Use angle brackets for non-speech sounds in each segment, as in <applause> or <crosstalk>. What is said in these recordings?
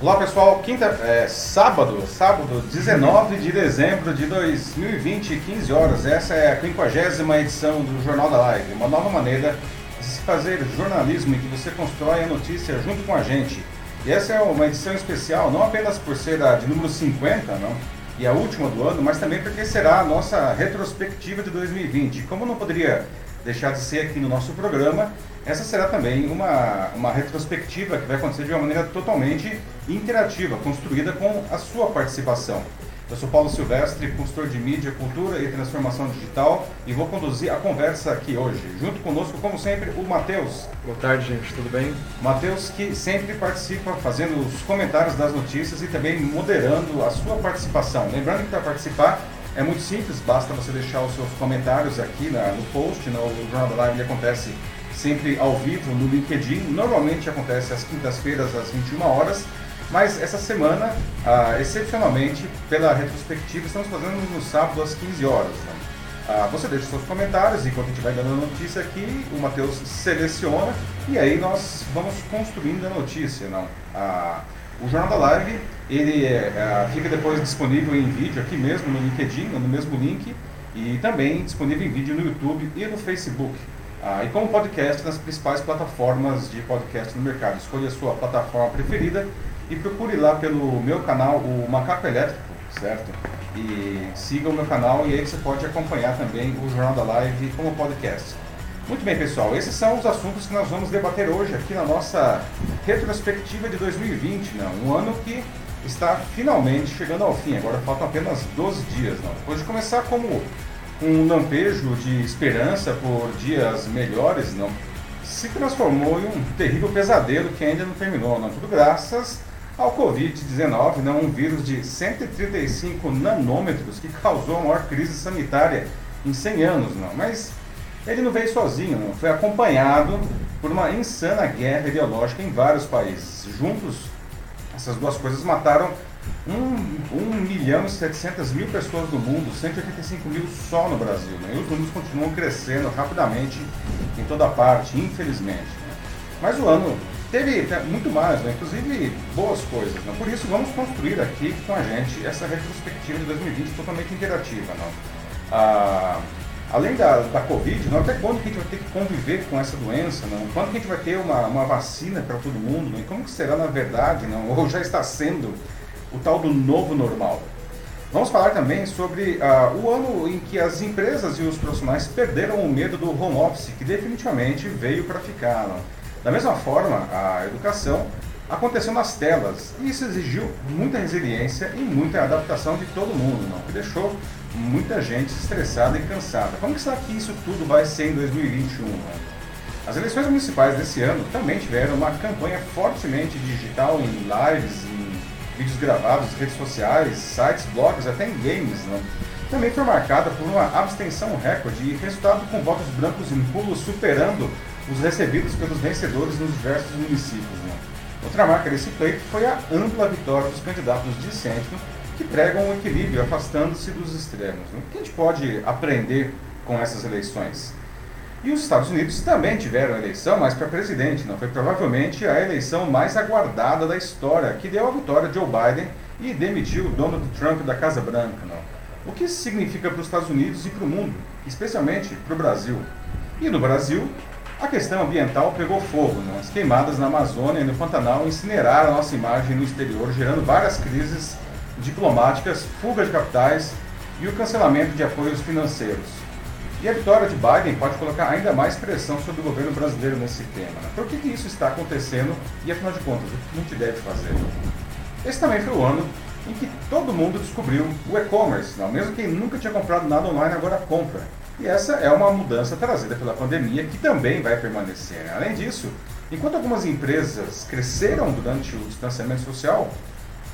Olá pessoal, quinta, é, sábado, sábado 19 de dezembro de 2020, 15 horas. Essa é a 50 edição do Jornal da Live, uma nova maneira de se fazer jornalismo em que você constrói a notícia junto com a gente. E essa é uma edição especial, não apenas por ser a de número 50, não, e a última do ano, mas também porque será a nossa retrospectiva de 2020. Como não poderia deixar de ser aqui no nosso programa, essa será também uma, uma retrospectiva que vai acontecer de uma maneira totalmente interativa, construída com a sua participação. Eu sou Paulo Silvestre, consultor de mídia, cultura e transformação digital e vou conduzir a conversa aqui hoje. Junto conosco, como sempre, o Matheus. Boa tarde, gente, tudo bem? Matheus que sempre participa fazendo os comentários das notícias e também moderando a sua participação. Lembrando que para participar é muito simples, basta você deixar os seus comentários aqui na, no post, no Jornal da Live, ele acontece sempre ao vivo no LinkedIn. Normalmente acontece às quintas-feiras, às 21 horas. Mas essa semana, ah, excepcionalmente, pela retrospectiva, estamos fazendo no sábado às 15 horas. Né? Ah, você deixa seus comentários enquanto a gente vai dando a notícia aqui, o Matheus seleciona e aí nós vamos construindo a notícia. Não? Ah, o Jornal da Live ele é, fica depois disponível em vídeo aqui mesmo no LinkedIn, no mesmo link, e também disponível em vídeo no YouTube e no Facebook. Ah, e como podcast nas principais plataformas de podcast no mercado. Escolha a sua plataforma preferida e procure lá pelo meu canal, o Macaco Elétrico, certo? E siga o meu canal e aí você pode acompanhar também o Jornal da Live como podcast. Muito bem, pessoal, esses são os assuntos que nós vamos debater hoje aqui na nossa retrospectiva de 2020, né? um ano que está finalmente chegando ao fim. Agora faltam apenas 12 dias. Não? Depois de começar como um lampejo de esperança por dias melhores, não, se transformou em um terrível pesadelo que ainda não terminou, não. Tudo graças ao Covid-19, não, um vírus de 135 nanômetros que causou a maior crise sanitária em 100 anos, não. Mas ele não veio sozinho, não. Foi acompanhado por uma insana guerra ideológica em vários países. Juntos, essas duas coisas mataram 1, milhão e 700 mil pessoas no mundo, 185 mil só no Brasil. Né? E os números continuam crescendo rapidamente em toda parte, infelizmente. Né? Mas o ano teve muito mais, né? inclusive boas coisas. Né? Por isso, vamos construir aqui com a gente essa retrospectiva de 2020 totalmente interativa. Não? Ah, além da, da Covid, não, até quando que a gente vai ter que conviver com essa doença? Não? Quando que a gente vai ter uma, uma vacina para todo mundo? E como que será na verdade? Não? <laughs> Ou já está sendo o tal do novo normal. Vamos falar também sobre uh, o ano em que as empresas e os profissionais perderam o medo do home office, que definitivamente veio para ficar. Da mesma forma, a educação aconteceu nas telas e isso exigiu muita resiliência e muita adaptação de todo mundo, não? que deixou muita gente estressada e cansada. Como que será que isso tudo vai ser em 2021? Não? As eleições municipais desse ano também tiveram uma campanha fortemente digital em lives, vídeos gravados, redes sociais, sites, blogs, até em games, né? também foi marcada por uma abstenção recorde e resultado com votos brancos em pulo superando os recebidos pelos vencedores nos diversos municípios. Né? Outra marca desse pleito foi a ampla vitória dos candidatos de centro, que pregam um equilíbrio, afastando-se dos extremos. Né? O que a gente pode aprender com essas eleições? E os Estados Unidos também tiveram eleição, mas para presidente. Não foi provavelmente a eleição mais aguardada da história, que deu a vitória de Joe Biden e demitiu Donald Trump da Casa Branca. Não. O que isso significa para os Estados Unidos e para o mundo, especialmente para o Brasil? E no Brasil, a questão ambiental pegou fogo. Não? As queimadas na Amazônia e no Pantanal incineraram a nossa imagem no exterior, gerando várias crises diplomáticas, fuga de capitais e o cancelamento de apoios financeiros. E a vitória de Biden pode colocar ainda mais pressão sobre o governo brasileiro nesse tema. Né? Por que, que isso está acontecendo e, afinal de contas, o que a gente deve fazer? Esse também foi o ano em que todo mundo descobriu o e-commerce. Mesmo quem nunca tinha comprado nada online, agora compra. E essa é uma mudança trazida pela pandemia que também vai permanecer. Né? Além disso, enquanto algumas empresas cresceram durante o distanciamento social,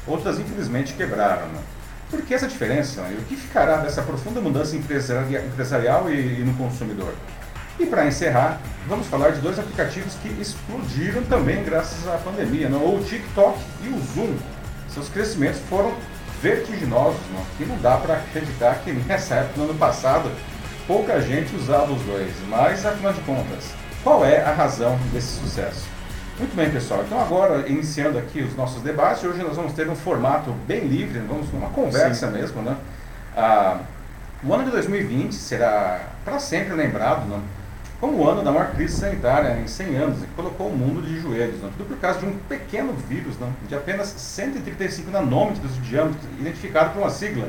outras infelizmente quebraram. Né? Por que essa diferença? E o que ficará dessa profunda mudança empresarial e no consumidor? E para encerrar, vamos falar de dois aplicativos que explodiram também graças à pandemia, não? o TikTok e o Zoom. Seus crescimentos foram vertiginosos, não? e não dá para acreditar que nessa época, no ano passado, pouca gente usava os dois. Mas, afinal de contas, qual é a razão desse sucesso? Muito bem, pessoal. Então agora, iniciando aqui os nossos debates, hoje nós vamos ter um formato bem livre, vamos uma conversa Sim. mesmo, né? Ah, o ano de 2020 será para sempre lembrado, né? como o ano da maior crise sanitária em 100 anos, que colocou o mundo de joelhos, né? tudo por causa de um pequeno vírus né? de apenas 135 nanômetros de diâmetro, identificado por uma sigla,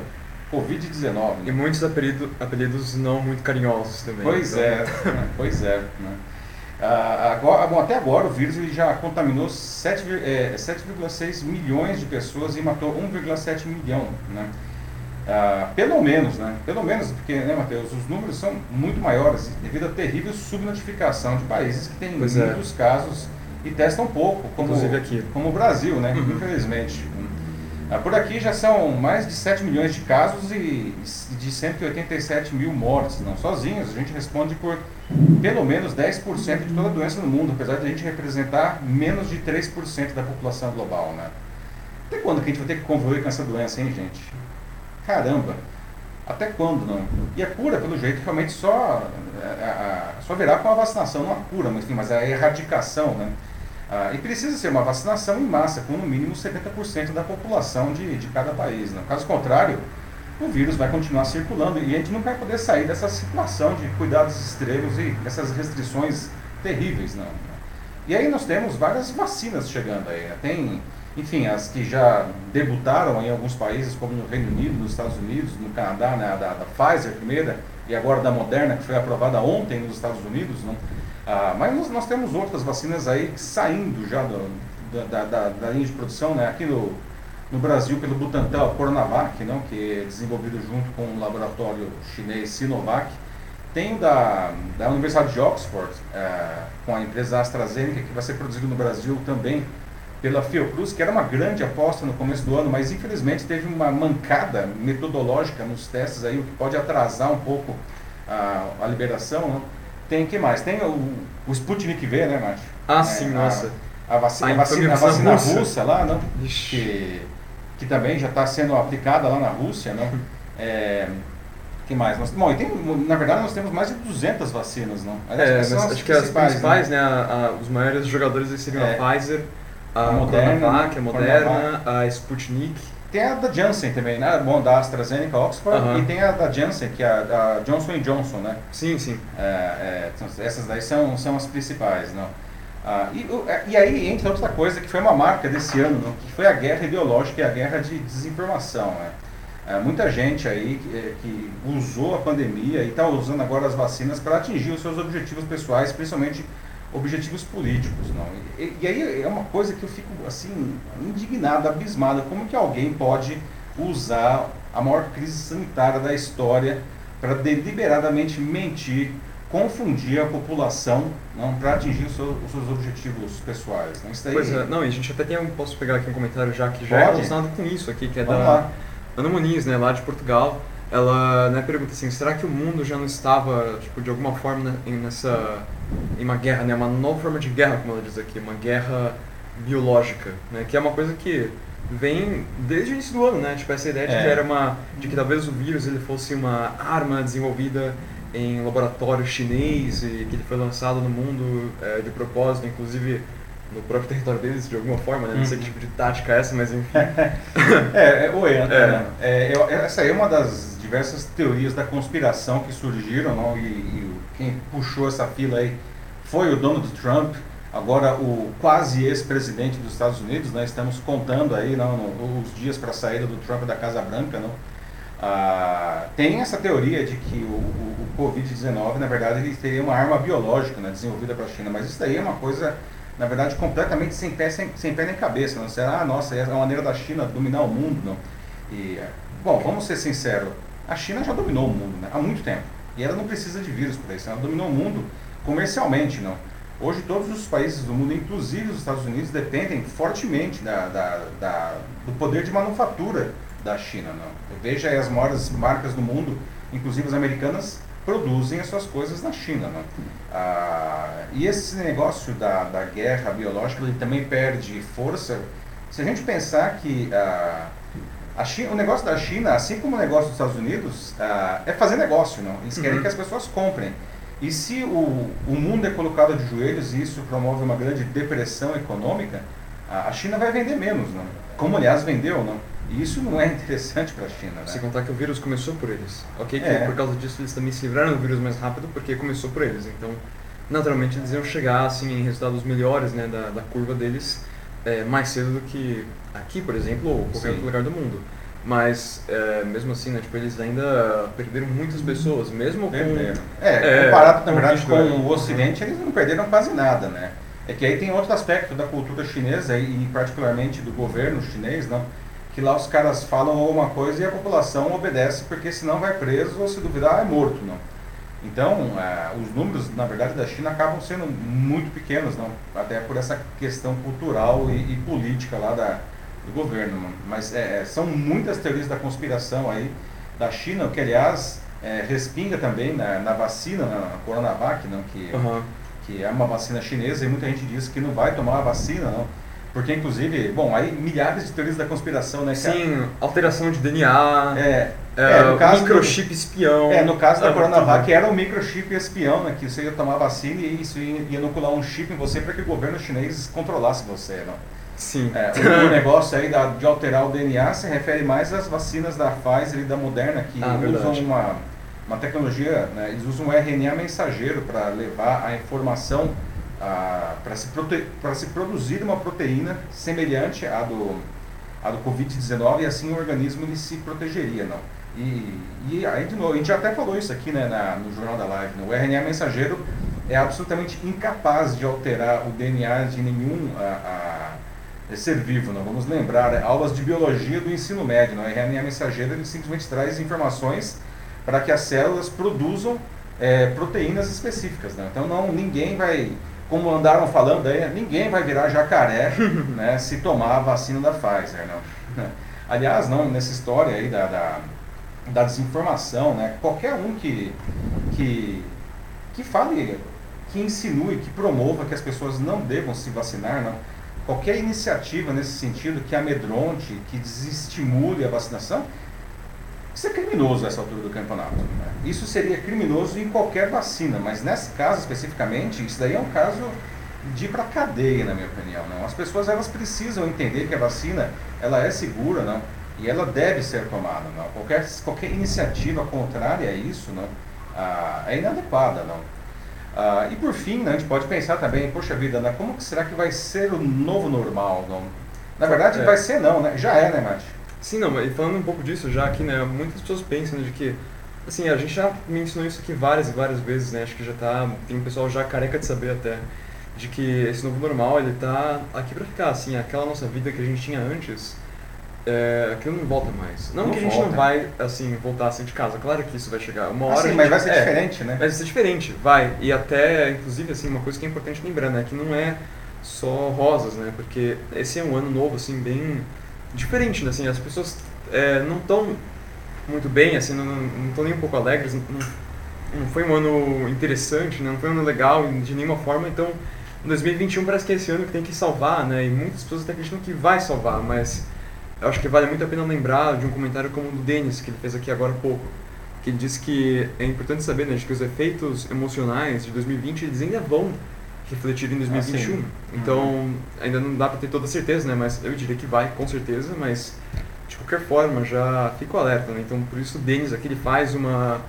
Covid-19. Né? E muitos apelido, apelidos não muito carinhosos também. Pois então. é, né? pois é. Né? Ah, agora, bom, até agora o vírus ele já contaminou 7,6 é, milhões de pessoas e matou 1,7 milhão. Né? Ah, pelo menos, né? Pelo menos, porque, né, Matheus, os números são muito maiores devido à terrível subnotificação de países que têm pois muitos é. casos e testam pouco, como, Inclusive aqui. como o Brasil, né? Uhum. Infelizmente. Ah, por aqui já são mais de 7 milhões de casos e de 187 mil mortes. Não sozinhos, a gente responde por pelo menos 10% de toda doença no mundo, apesar de a gente representar menos de 3% da população global. Né? Até quando que a gente vai ter que conviver com essa doença, hein, gente? Caramba! Até quando não? E a cura, pelo jeito, realmente só, a, é, a, só virá com a vacinação, não a cura, mas, enfim, mas a erradicação, né? Ah, e precisa ser uma vacinação em massa, com no mínimo 70% da população de, de cada país. Né? Caso contrário, o vírus vai continuar circulando e a gente não vai poder sair dessa situação de cuidados extremos e essas restrições terríveis. Não. E aí nós temos várias vacinas chegando aí. Né? Tem, enfim, as que já debutaram em alguns países, como no Reino Unido, nos Estados Unidos, no Canadá, né? da, da Pfizer primeira, e agora da Moderna, que foi aprovada ontem nos Estados Unidos. Não? Ah, mas nós, nós, temos outras vacinas aí saindo já do, da, da, da, linha de produção, né? aqui no, no Brasil pelo Butantan, o Coronavac, não? que é desenvolvido junto com o laboratório chinês Sinovac. Tem da, da Universidade de Oxford, é, com a empresa AstraZeneca, que vai ser produzido no Brasil também pela Fiocruz, que era uma grande aposta no começo do ano, mas infelizmente teve uma mancada metodológica nos testes aí, o que pode atrasar um pouco a, a liberação. Né? Tem que mais? Tem o, o Sputnik V, né, Márcio? Ah, é, sim, a, nossa. A, vacina, a, vacina, a vacina russa. russa lá, não? Que, que também já está sendo aplicada lá na Rússia, não? <laughs> É, que mais? Nós, bom, tem, na verdade nós temos mais de 200 vacinas, não? é, mas acho que as principais, né? né a, a, os maiores jogadores seriam é, a Pfizer, a, a Moderna, Coronavac, a Moderna, a Sputnik tem a da Janssen também, né? Bom, da AstraZeneca, Oxford, e tem a da Janssen, que é a, a Johnson Johnson, né? Sim, sim. É, é, essas daí são, são as principais, não? Ah, e, é, e aí entra outra coisa que foi uma marca desse ano, não? que foi a guerra ideológica e a guerra de desinformação, né? É, muita gente aí que, é, que usou a pandemia e está usando agora as vacinas para atingir os seus objetivos pessoais, principalmente objetivos políticos. Não. E, e, aí é uma coisa que eu fico assim indignado, abismado, como que alguém pode usar a maior crise sanitária da história para deliberadamente mentir, confundir a população para atingir os seus, os seus, objetivos pessoais. Não, daí... Pois é, não, e a gente até tem um, posso pegar aqui um comentário já que já é pode? é relacionado com isso aqui, que é Vamos da lá. Ana Muniz, né, lá de Portugal ela né, pergunta assim, será que o mundo já não estava, tipo, de alguma forma né, nessa, em uma guerra, né, uma nova forma de guerra, como ela diz aqui, uma guerra biológica, né, que é uma coisa que vem desde o início do ano, né, tipo, essa ideia de é. que era uma, de que talvez o vírus ele fosse uma arma desenvolvida em laboratório chinês e que ele foi lançado no mundo é, de propósito, inclusive no próprio território deles, de alguma forma, né? Não sei que uhum. tipo de tática é essa, mas enfim. <laughs> é, é, oi, é, é, é, essa aí é uma das diversas teorias da conspiração que surgiram, não? E, e, quem puxou essa fila aí foi o Donald Trump, agora o quase ex-presidente dos Estados Unidos, né? Estamos contando aí não, os dias para a saída do Trump da Casa Branca, não? Ah, tem essa teoria de que o, o, o Covid-19, na verdade, ele teria uma arma biológica né, desenvolvida para a China, mas isso daí é uma coisa, na verdade, completamente sem pé, sem, sem pé nem cabeça. Não? Será, ah, nossa, é a maneira da China dominar o mundo. Não? E, bom, vamos ser sinceros, a China já dominou o mundo né, há muito tempo. E ela não precisa de vírus para isso. Ela dominou o mundo comercialmente, não. Hoje todos os países do mundo, inclusive os Estados Unidos, dependem fortemente da, da, da, do poder de manufatura da China. Não. Veja as maiores marcas do mundo, inclusive as americanas, produzem as suas coisas na China. Não. Ah, e esse negócio da, da guerra biológica ele também perde força se a gente pensar que ah, China, o negócio da China, assim como o negócio dos Estados Unidos, uh, é fazer negócio, não? Eles querem uhum. que as pessoas comprem. E se o, o mundo é colocado de joelhos e isso promove uma grande depressão econômica, a, a China vai vender menos, não? como aliás vendeu. Não? E isso não é interessante para a China. Né? Sem contar que o vírus começou por eles. Ok, que é. por causa disso eles também se livraram do vírus mais rápido porque começou por eles. Então, naturalmente, eles iam chegar assim, em resultados melhores né, da, da curva deles é, mais cedo do que aqui, por exemplo, ou qualquer Sim. outro lugar do mundo. Mas, é, mesmo assim, né, tipo, eles ainda perderam muitas pessoas, mesmo perderam. com... É, é comparado, na verdade, com o Ocidente, eles não perderam quase nada, né? É que aí tem outro aspecto da cultura chinesa e particularmente do governo chinês, não? Que lá os caras falam alguma coisa e a população obedece porque senão vai preso ou se duvidar é morto, não? Então, é, os números, na verdade, da China acabam sendo muito pequenos, não? Até por essa questão cultural e, e política lá da, do governo. Não? Mas é, é, são muitas teorias da conspiração aí da China, que aliás é, respinga também na, na, vacina, na Coronavac, não? Que, uhum. que é uma vacina chinesa e muita gente diz que não vai tomar a vacina, não? Porque, inclusive, bom, aí milhares de teorias da conspiração, né? Sim, alteração de DNA, é, é, é no caso microchip do, espião. É, no caso da ah, Coronavac era o microchip espião, né? Que você ia tomar vacina e isso ia, ia inocular um chip em você para que o governo chinês controlasse você, não? Sim. É, o <laughs> negócio aí da, de alterar o DNA se refere mais às vacinas da Pfizer e da Moderna, que ah, usam uma, uma tecnologia, né, eles usam um RNA mensageiro para levar a informação para se, se produzir uma proteína semelhante à do, à do Covid-19 e assim o organismo ele se protegeria, não. E, e aí, de novo, a gente já até falou isso aqui né, na, no Jornal da Live, né? o RNA mensageiro é absolutamente incapaz de alterar o DNA de nenhum a, a, ser vivo. Não? Vamos lembrar, é, aulas de biologia do ensino médio, não? o RNA mensageiro ele simplesmente traz informações para que as células produzam é, proteínas específicas. Né? Então não, ninguém vai como andaram falando aí, ninguém vai virar jacaré <laughs> né, se tomar a vacina da Pfizer. Não. <laughs> Aliás, não, nessa história aí da, da, da, desinformação, né, qualquer um que, que, que fale, que insinue, que promova que as pessoas não devam se vacinar, não, qualquer iniciativa nesse sentido que amedronte, que desestimule a vacinação, isso é criminoso essa altura do campeonato. Né? Isso seria criminoso em qualquer vacina, mas nesse caso especificamente, isso daí é um caso de ir para cadeia, na minha opinião. Não? As pessoas elas precisam entender que a vacina ela é segura não? e ela deve ser tomada. Não? Qualquer, qualquer iniciativa contrária a isso não? Ah, é inadequada. Não? Ah, e por fim, né, a gente pode pensar também, poxa vida, né, como que será que vai ser o novo normal? Não? Na verdade, é. vai ser não, né? já é, né, Mate? Sim, não, mas falando um pouco disso já aqui, né, muitas pessoas pensam de que, assim, a gente já mencionou isso aqui várias e várias vezes, né, acho que já tá, tem um pessoal já careca de saber até, de que esse novo normal, ele tá aqui pra ficar, assim, aquela nossa vida que a gente tinha antes, é, aquilo não volta mais. Não, não que a gente volta. não vai, assim, voltar a sair de casa, claro que isso vai chegar, uma hora... Assim, mas vai ser é, diferente, né? Vai ser diferente, vai, e até, inclusive, assim, uma coisa que é importante lembrar, né, que não é só rosas, né, porque esse é um ano novo, assim, bem diferente, né? Assim, as pessoas é, não estão muito bem, assim, não estão nem um pouco alegres, não, não, foi um ano interessante, né? não foi um ano legal de nenhuma forma, então 2021 parece que é esse ano que tem que salvar, né? E muitas pessoas até acreditam que vai salvar, mas eu acho que vale muito a pena lembrar de um comentário como o do Denis, que ele fez aqui agora há pouco, que ele disse que é importante saber, né, que os efeitos emocionais de 2020 eles ainda vão refletir em 2021. Ah, então, uhum. ainda não dá para ter toda certeza, né? Mas eu diria que vai, com certeza, mas de qualquer forma, já fico alerta, né? Então, por isso o Denis aqui ele faz uma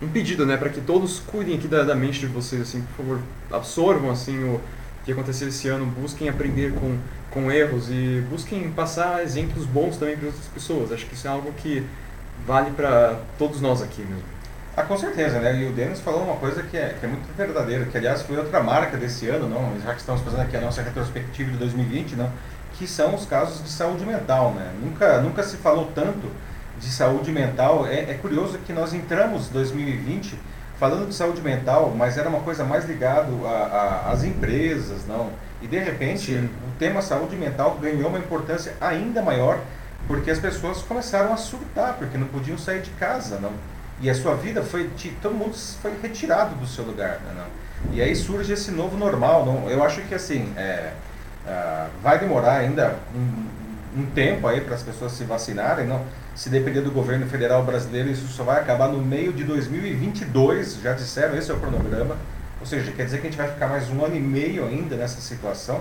um pedido, né, para que todos cuidem aqui da, da, mente de vocês, assim, por favor, absorvam assim o que aconteceu esse ano, busquem aprender com com erros e busquem passar exemplos bons também para outras pessoas. Acho que isso é algo que vale para todos nós aqui mesmo. Ah, com certeza, né? E o Denis falou uma coisa que é, que é muito verdadeira, que aliás foi outra marca desse ano, não? já que estamos fazendo aqui a nossa retrospectiva de 2020, não? que são os casos de saúde mental. Né? Nunca, nunca se falou tanto de saúde mental. É, é curioso que nós entramos em 2020 falando de saúde mental, mas era uma coisa mais ligada às empresas, não? E de repente Sim. o tema saúde mental ganhou uma importância ainda maior porque as pessoas começaram a surtar, porque não podiam sair de casa, não? E a sua vida foi. Todo mundo foi retirado do seu lugar. Né, não? E aí surge esse novo normal. Não? Eu acho que assim. É, uh, vai demorar ainda um um tempo aí para as pessoas se vacinarem, não? Se depender do governo federal brasileiro, isso só vai acabar no meio de 2022, já disseram, esse é o cronograma. Ou seja, quer dizer que a gente vai ficar mais um ano e meio ainda nessa situação.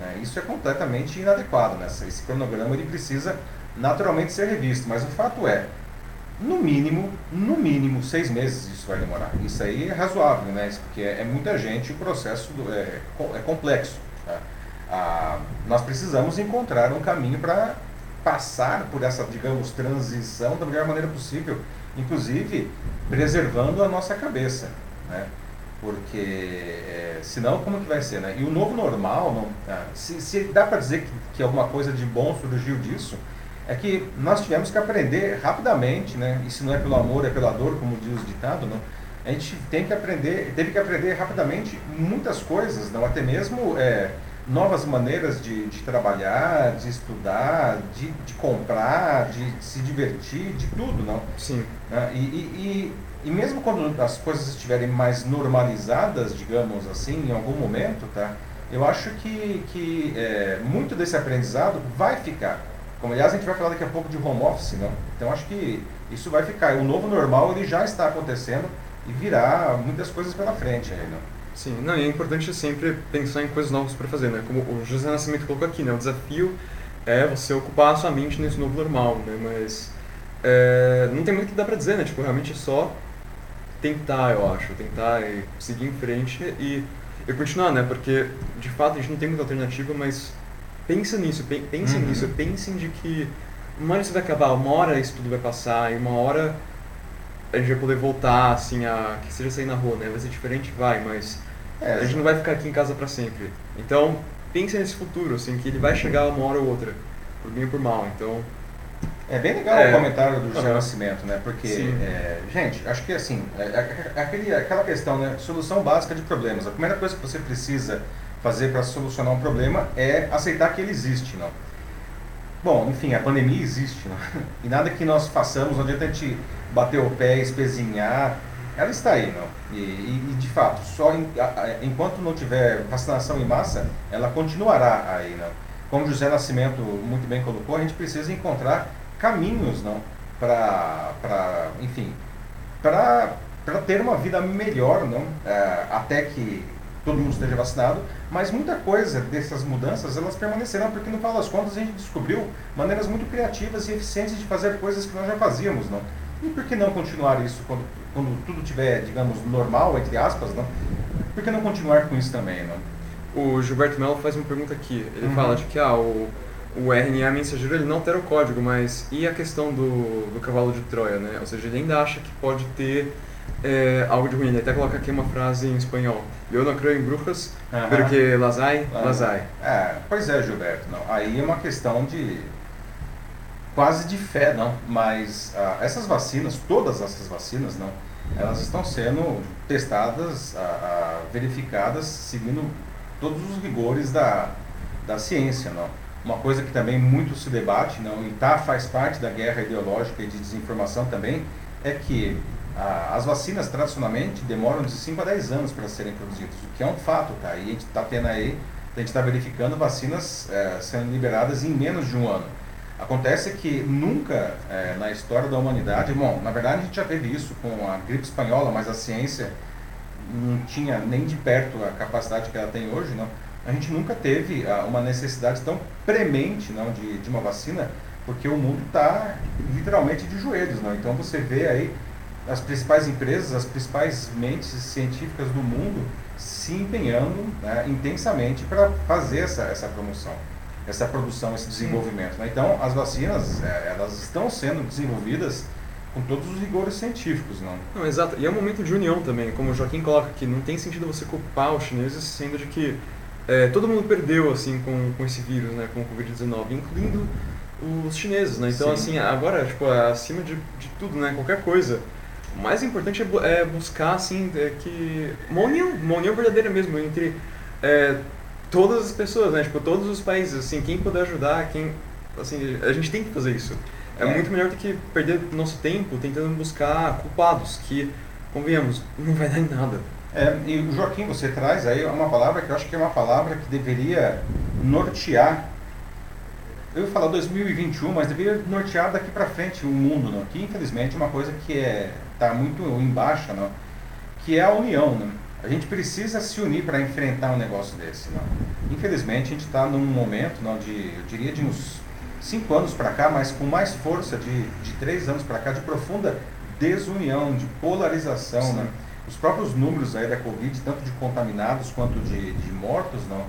Né? Isso é completamente inadequado. Né? Esse cronograma ele precisa naturalmente ser revisto, mas o fato é, no mínimo, no mínimo, seis meses isso vai demorar. Isso aí é razoável, né? Porque é, é muita gente, o processo do, é, é complexo. Tá? Ah, nós precisamos encontrar um caminho para passar por essa, digamos, transição da melhor maneira possível, inclusive preservando a nossa cabeça, né? Porque é, senão como que vai ser, né? E o novo normal, não, ah, se, se, dá para dizer que, que alguma coisa de bom surgiu disso, é que nós tivemos que aprender rapidamente, né? E se não é pelo amor, é pela dor, como diz o ditado, não? A gente tem que aprender, teve que aprender rapidamente muitas coisas, não? Até mesmo é, novas maneiras de, de trabalhar, de estudar, de, de comprar, de, se divertir, de tudo, não? Sim. Ah, e, e, e, mesmo quando as coisas estiverem mais normalizadas, digamos assim, em algum momento, tá? Eu acho que, que é, muito desse aprendizado vai ficar. Como aliás a gente vai falar daqui a pouco de home office? Então acho que isso vai ficar. O novo normal ele já está acontecendo e virá muitas coisas pela frente aí, não? Sim, não, e é importante sempre pensar em coisas novas para fazer, né? Como o José Nascimento colocou aqui, né? O desafio é você ocupar a sua mente nesse novo normal, né? Mas é, não tem muito que dá para dizer, né? Tipo, realmente é só tentar, eu acho, tentar e seguir em frente e, e continuar, né? Porque, de fato, a gente não tem muita alternativa, mas pensa nisso, pensa uhum. nisso, pensem de que uma hora isso vai acabar, uma hora isso tudo vai passar e uma hora a gente vai poder voltar, assim, a que seja sair na rua, né? Vai ser diferente, vai, mas é, a gente não vai ficar aqui em casa para sempre. Então, pense nesse futuro, assim, que ele vai chegar uma hora ou outra, por bem ou por mal. Então, é bem legal é, o comentário do José Nascimento, né? Porque, é, gente, acho que assim, é, é, é, aquele, aquela questão, né? Solução básica de problemas. A primeira coisa que você precisa fazer para solucionar um problema é aceitar que ele existe, não? Bom, enfim, a pandemia existe, não? <laughs> E nada que nós façamos, não adianta a gente bater o pé, espezinhar, ela está aí, não? E, e, e de fato, só em, a, enquanto não tiver vacinação em massa, ela continuará aí, não? Como José Nascimento muito bem colocou, a gente precisa encontrar caminhos, não? Para, enfim, para ter uma vida melhor, não? É, até que todo mundo esteja vacinado, mas muita coisa dessas mudanças elas permanecerão, porque no final das contas a gente descobriu maneiras muito criativas e eficientes de fazer coisas que nós já fazíamos, não? E por que não continuar isso quando, quando tudo tiver, digamos, normal, entre aspas, não? Por que não continuar com isso também, não? O Gilberto Mello faz uma pergunta aqui. Ele uhum. fala de que ah, o, o RNA mensageiro ele não altera o código, mas e a questão do, do cavalo de Troia, né? Ou seja, ele ainda acha que pode ter é, algo de ruim. Ele até coloca aqui uma frase em espanhol. Eu não creio em bruxas, uhum. porque las hay, las hay. É, pois é, Gilberto. Não. Aí é uma questão de quase de fé, não. Mas ah, essas vacinas, todas essas vacinas, não, elas estão sendo testadas, ah, ah, verificadas, seguindo todos os rigores da, da ciência, não. Uma coisa que também muito se debate, não, e tá, faz parte da guerra ideológica e de desinformação também, é que as vacinas tradicionalmente demoram de 5 a 10 anos para serem produzidas, o que é um fato, tá? E a gente está tendo aí, a gente está verificando vacinas é, sendo liberadas em menos de um ano. Acontece que nunca é, na história da humanidade, bom, na verdade a gente já teve isso com a gripe espanhola, mas a ciência não tinha nem de perto a capacidade que ela tem hoje, não. A gente nunca teve ah, uma necessidade tão premente, não, de, de uma vacina, porque o mundo está literalmente de joelhos, não. Então você vê aí as principais empresas, as principais mentes científicas do mundo se empenhando né, intensamente para fazer essa, essa promoção essa produção, esse desenvolvimento. Né? Então, as vacinas, é, elas estão sendo desenvolvidas com todos os rigores científicos, não? Não, exato. E é um momento de união também, como o Joaquim coloca aqui, não tem sentido você culpar os chineses, sendo de que é, todo mundo perdeu, assim, com, com esse vírus, né, com o Covid-19, incluindo os chineses, né? Então, Sim. assim, agora, tipo, acima de, de tudo, né, qualquer coisa, o mais importante é, é buscar, assim, é que uma união, uma união verdadeira mesmo entre é, todas as pessoas, né? Tipo, todos os países, assim, quem puder ajudar, quem, assim, a gente tem que fazer isso. É, é. muito melhor do que perder nosso tempo tentando buscar culpados, que, convenhamos, não vai dar em nada. É, e Joaquim, você traz aí uma palavra que eu acho que é uma palavra que deveria nortear eu ia falar 2021, mas deveria nortear daqui para frente o mundo, não? que infelizmente é uma coisa que é, tá muito em baixa, não? que é a união. Não? A gente precisa se unir para enfrentar um negócio desse. Não? Infelizmente a gente está num momento, não, de, eu diria de uns cinco anos para cá, mas com mais força de, de três anos para cá, de profunda desunião, de polarização. Né? Os próprios números aí da Covid, tanto de contaminados quanto de, de mortos, não,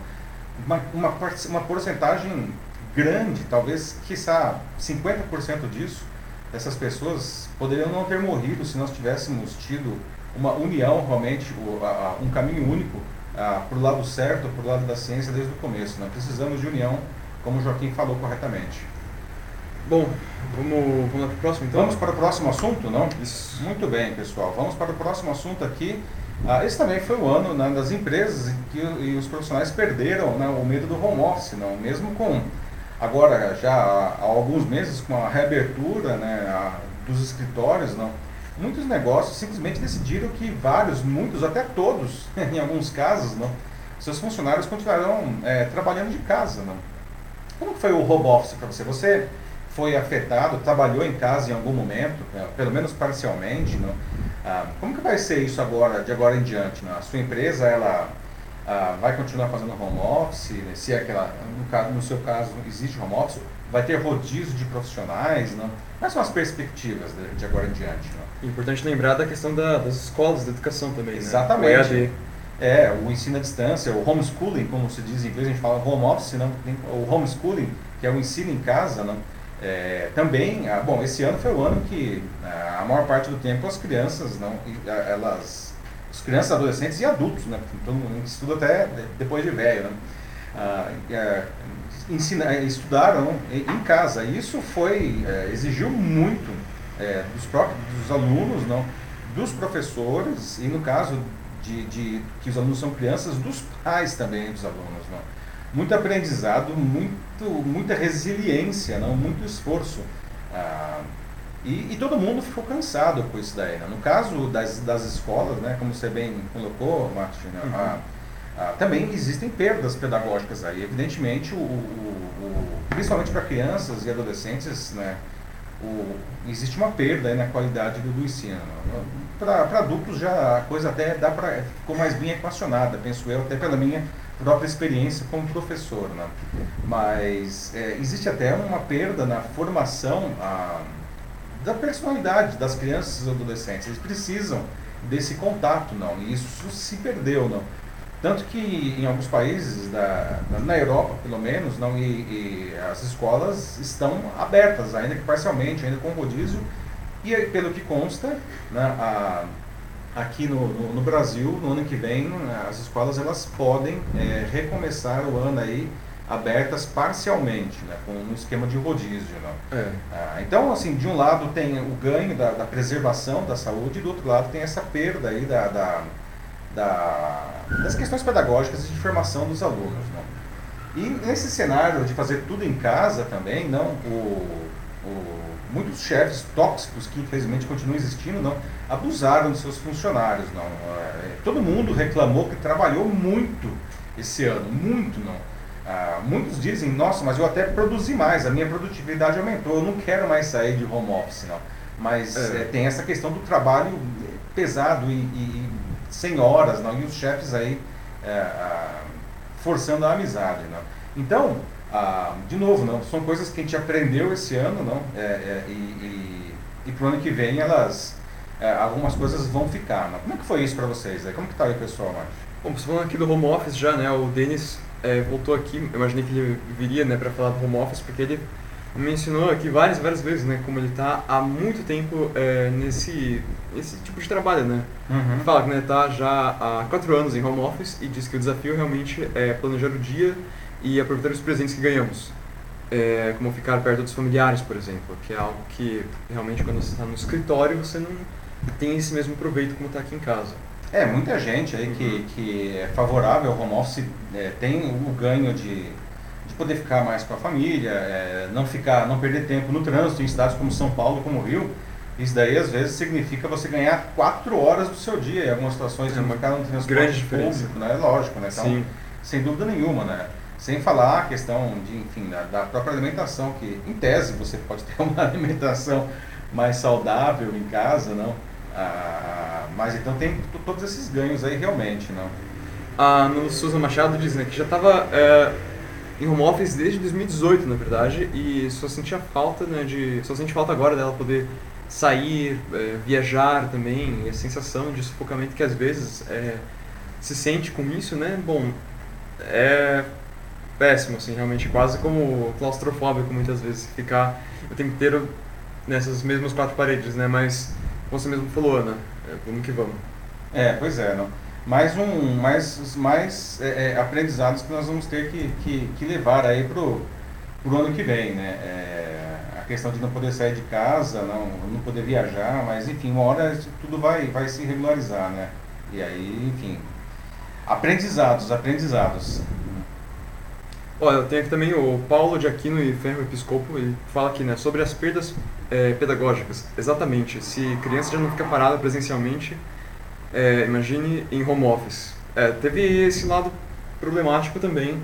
uma, uma, uma porcentagem grande, talvez, quiçá 50% disso, dessas pessoas poderiam não ter morrido se nós tivéssemos tido uma união realmente, um caminho único para o lado certo, para o lado da ciência desde o começo. Nós precisamos de união, como o Joaquim falou corretamente. Bom, vamos, vamos para o próximo então? Vamos para o próximo assunto, não? Isso. Muito bem, pessoal. Vamos para o próximo assunto aqui. Ah, esse também foi o ano né, das empresas que e os profissionais perderam né, o medo do home office, não? Mesmo com agora já há, alguns meses com a reabertura né, a, dos escritórios, não? Muitos negócios simplesmente decidiram que vários, muitos, até todos, <laughs> em alguns casos, não? Seus funcionários continuarão é, trabalhando de casa, não? Como foi o home office para você? Você foi afetado, trabalhou em casa em algum momento, né, pelo menos parcialmente, não? Ah, como que vai ser isso agora, de agora em diante? Não? A sua empresa, ela ah, vai continuar fazendo home office? Né? Se é aquela, no, caso, no seu caso, existe home office? Vai ter rodízio de profissionais? Não? Quais são as perspectivas de, de agora em diante? Não? Importante lembrar da questão da, das escolas, da educação também, Exatamente. Né? O é, o ensino à distância, o homeschooling, como se diz em inglês, a gente fala home office, não? o homeschooling, que é o ensino em casa, não? É, também, ah, bom, esse ano foi o ano que ah, a maior parte do tempo as crianças, não, ah, elas, as crianças, adolescentes e adultos, né, mundo estuda até depois de velho, né, ah, é, ensina, estudaram em casa. Isso foi, é, exigiu muito é, dos próprios dos alunos, não, dos professores e no caso de, de que os alunos são crianças, dos pais também dos alunos, não muito aprendizado, muito, muita resiliência, não? muito esforço. Ah, e, e, todo mundo ficou cansado com isso daí. Né? No caso das, das escolas, né, como você bem colocou, Martin, uhum. ah, ah, também existem perdas pedagógicas aí. Evidentemente, o, o, o principalmente para crianças e adolescentes, né, o, existe uma perda na qualidade do, do ensino. Para adultos já a coisa até dá pra, ficou mais bem equacionada, penso eu, até pela minha própria experiência como professor. Né? Mas é, existe até uma perda na formação a, da personalidade das crianças e adolescentes. Eles precisam desse contato, não. E isso se perdeu, não. Tanto que em alguns países, da, na Europa pelo menos, não, e, e as escolas estão abertas, ainda que parcialmente, ainda com rodízio, e pelo que consta, né, a, aqui no, no, no, Brasil, no ano que vem, as escolas elas podem é, recomeçar o ano aí abertas parcialmente, né, com um esquema de rodízio. Né? É. Ah, então, assim, de um lado tem o ganho da, da, preservação da saúde e do outro lado tem essa perda aí da, da, da das questões pedagógicas e de formação dos alunos. Né? E nesse cenário de fazer tudo em casa também, não o, o muitos chefes tóxicos que infelizmente continuam existindo não abusaram de seus funcionários não é, todo mundo reclamou que trabalhou muito esse ano muito não ah, muitos dizem nossa mas eu até produzi mais a minha produtividade aumentou eu não quero mais sair de home office não mas é. É, tem essa questão do trabalho pesado e, e, e sem horas não e os chefes aí é, forçando a amizade não então ah, de novo, não, são coisas que a gente aprendeu esse ano, não, e, e, e para o ano que vem elas, algumas coisas vão ficar. Não. Como é que foi isso para vocês? Aí? Como que está aí, pessoal, Marcos? Bom, falando aqui do home office já, né, o Denis é, voltou aqui, imaginei que ele viria, né, para falar do home office, porque ele mencionou aqui várias, várias vezes, né, como ele está há muito tempo é, nesse, nesse tipo de trabalho, né. Uhum. Fala que né, está já há quatro anos em home office e diz que o desafio realmente é planejar o dia e aproveitar os presentes que ganhamos. É, como ficar perto dos familiares, por exemplo, que é algo que realmente quando você está no escritório você não tem esse mesmo proveito como está aqui em casa. É, muita gente aí que, que é favorável ao home office é, tem o ganho de, de poder ficar mais com a família, é, não ficar, não perder tempo no trânsito em cidades como São Paulo, como Rio. Isso daí às vezes significa você ganhar quatro horas do seu dia em algumas situações, é uma grande diferença, público, né? Lógico, né? Então, Sim. sem dúvida nenhuma, né? Sem falar a questão de, enfim, da, da, própria alimentação, que em tese você pode ter <laughs> uma alimentação mais saudável em casa, não? Ah, mas então tem todos esses ganhos aí realmente, não? Ah, no Souza Machado diz né, que já estava é, em home office desde 2018, na verdade, e só sentia falta, né, de, só sente falta agora dela poder sair, é, viajar também, e a sensação de sufocamento que às vezes é, se sente com isso, né? Bom, é péssimo, assim, realmente, quase como claustrofóbico muitas vezes, ficar o tempo inteiro nessas mesmas quatro paredes, né? Mas, você mesmo falou, Ana, é, vamos que vamos. É, pois é, não. Mais um, mais, mais é, é, aprendizados que nós vamos ter que, que, que levar aí pro, pro ano que vem, né? É, a questão de não poder sair de casa, não, não poder viajar, mas enfim, uma hora tudo vai, vai se regularizar, né? E aí, enfim, aprendizados, aprendizados. Olha, eu tenho aqui também o Paulo de Aquino e Ferro Episcopo, ele fala aqui, né, sobre as perdas é, pedagógicas. Exatamente, se criança já não fica parada presencialmente, é, imagine em home office. É, teve esse lado problemático também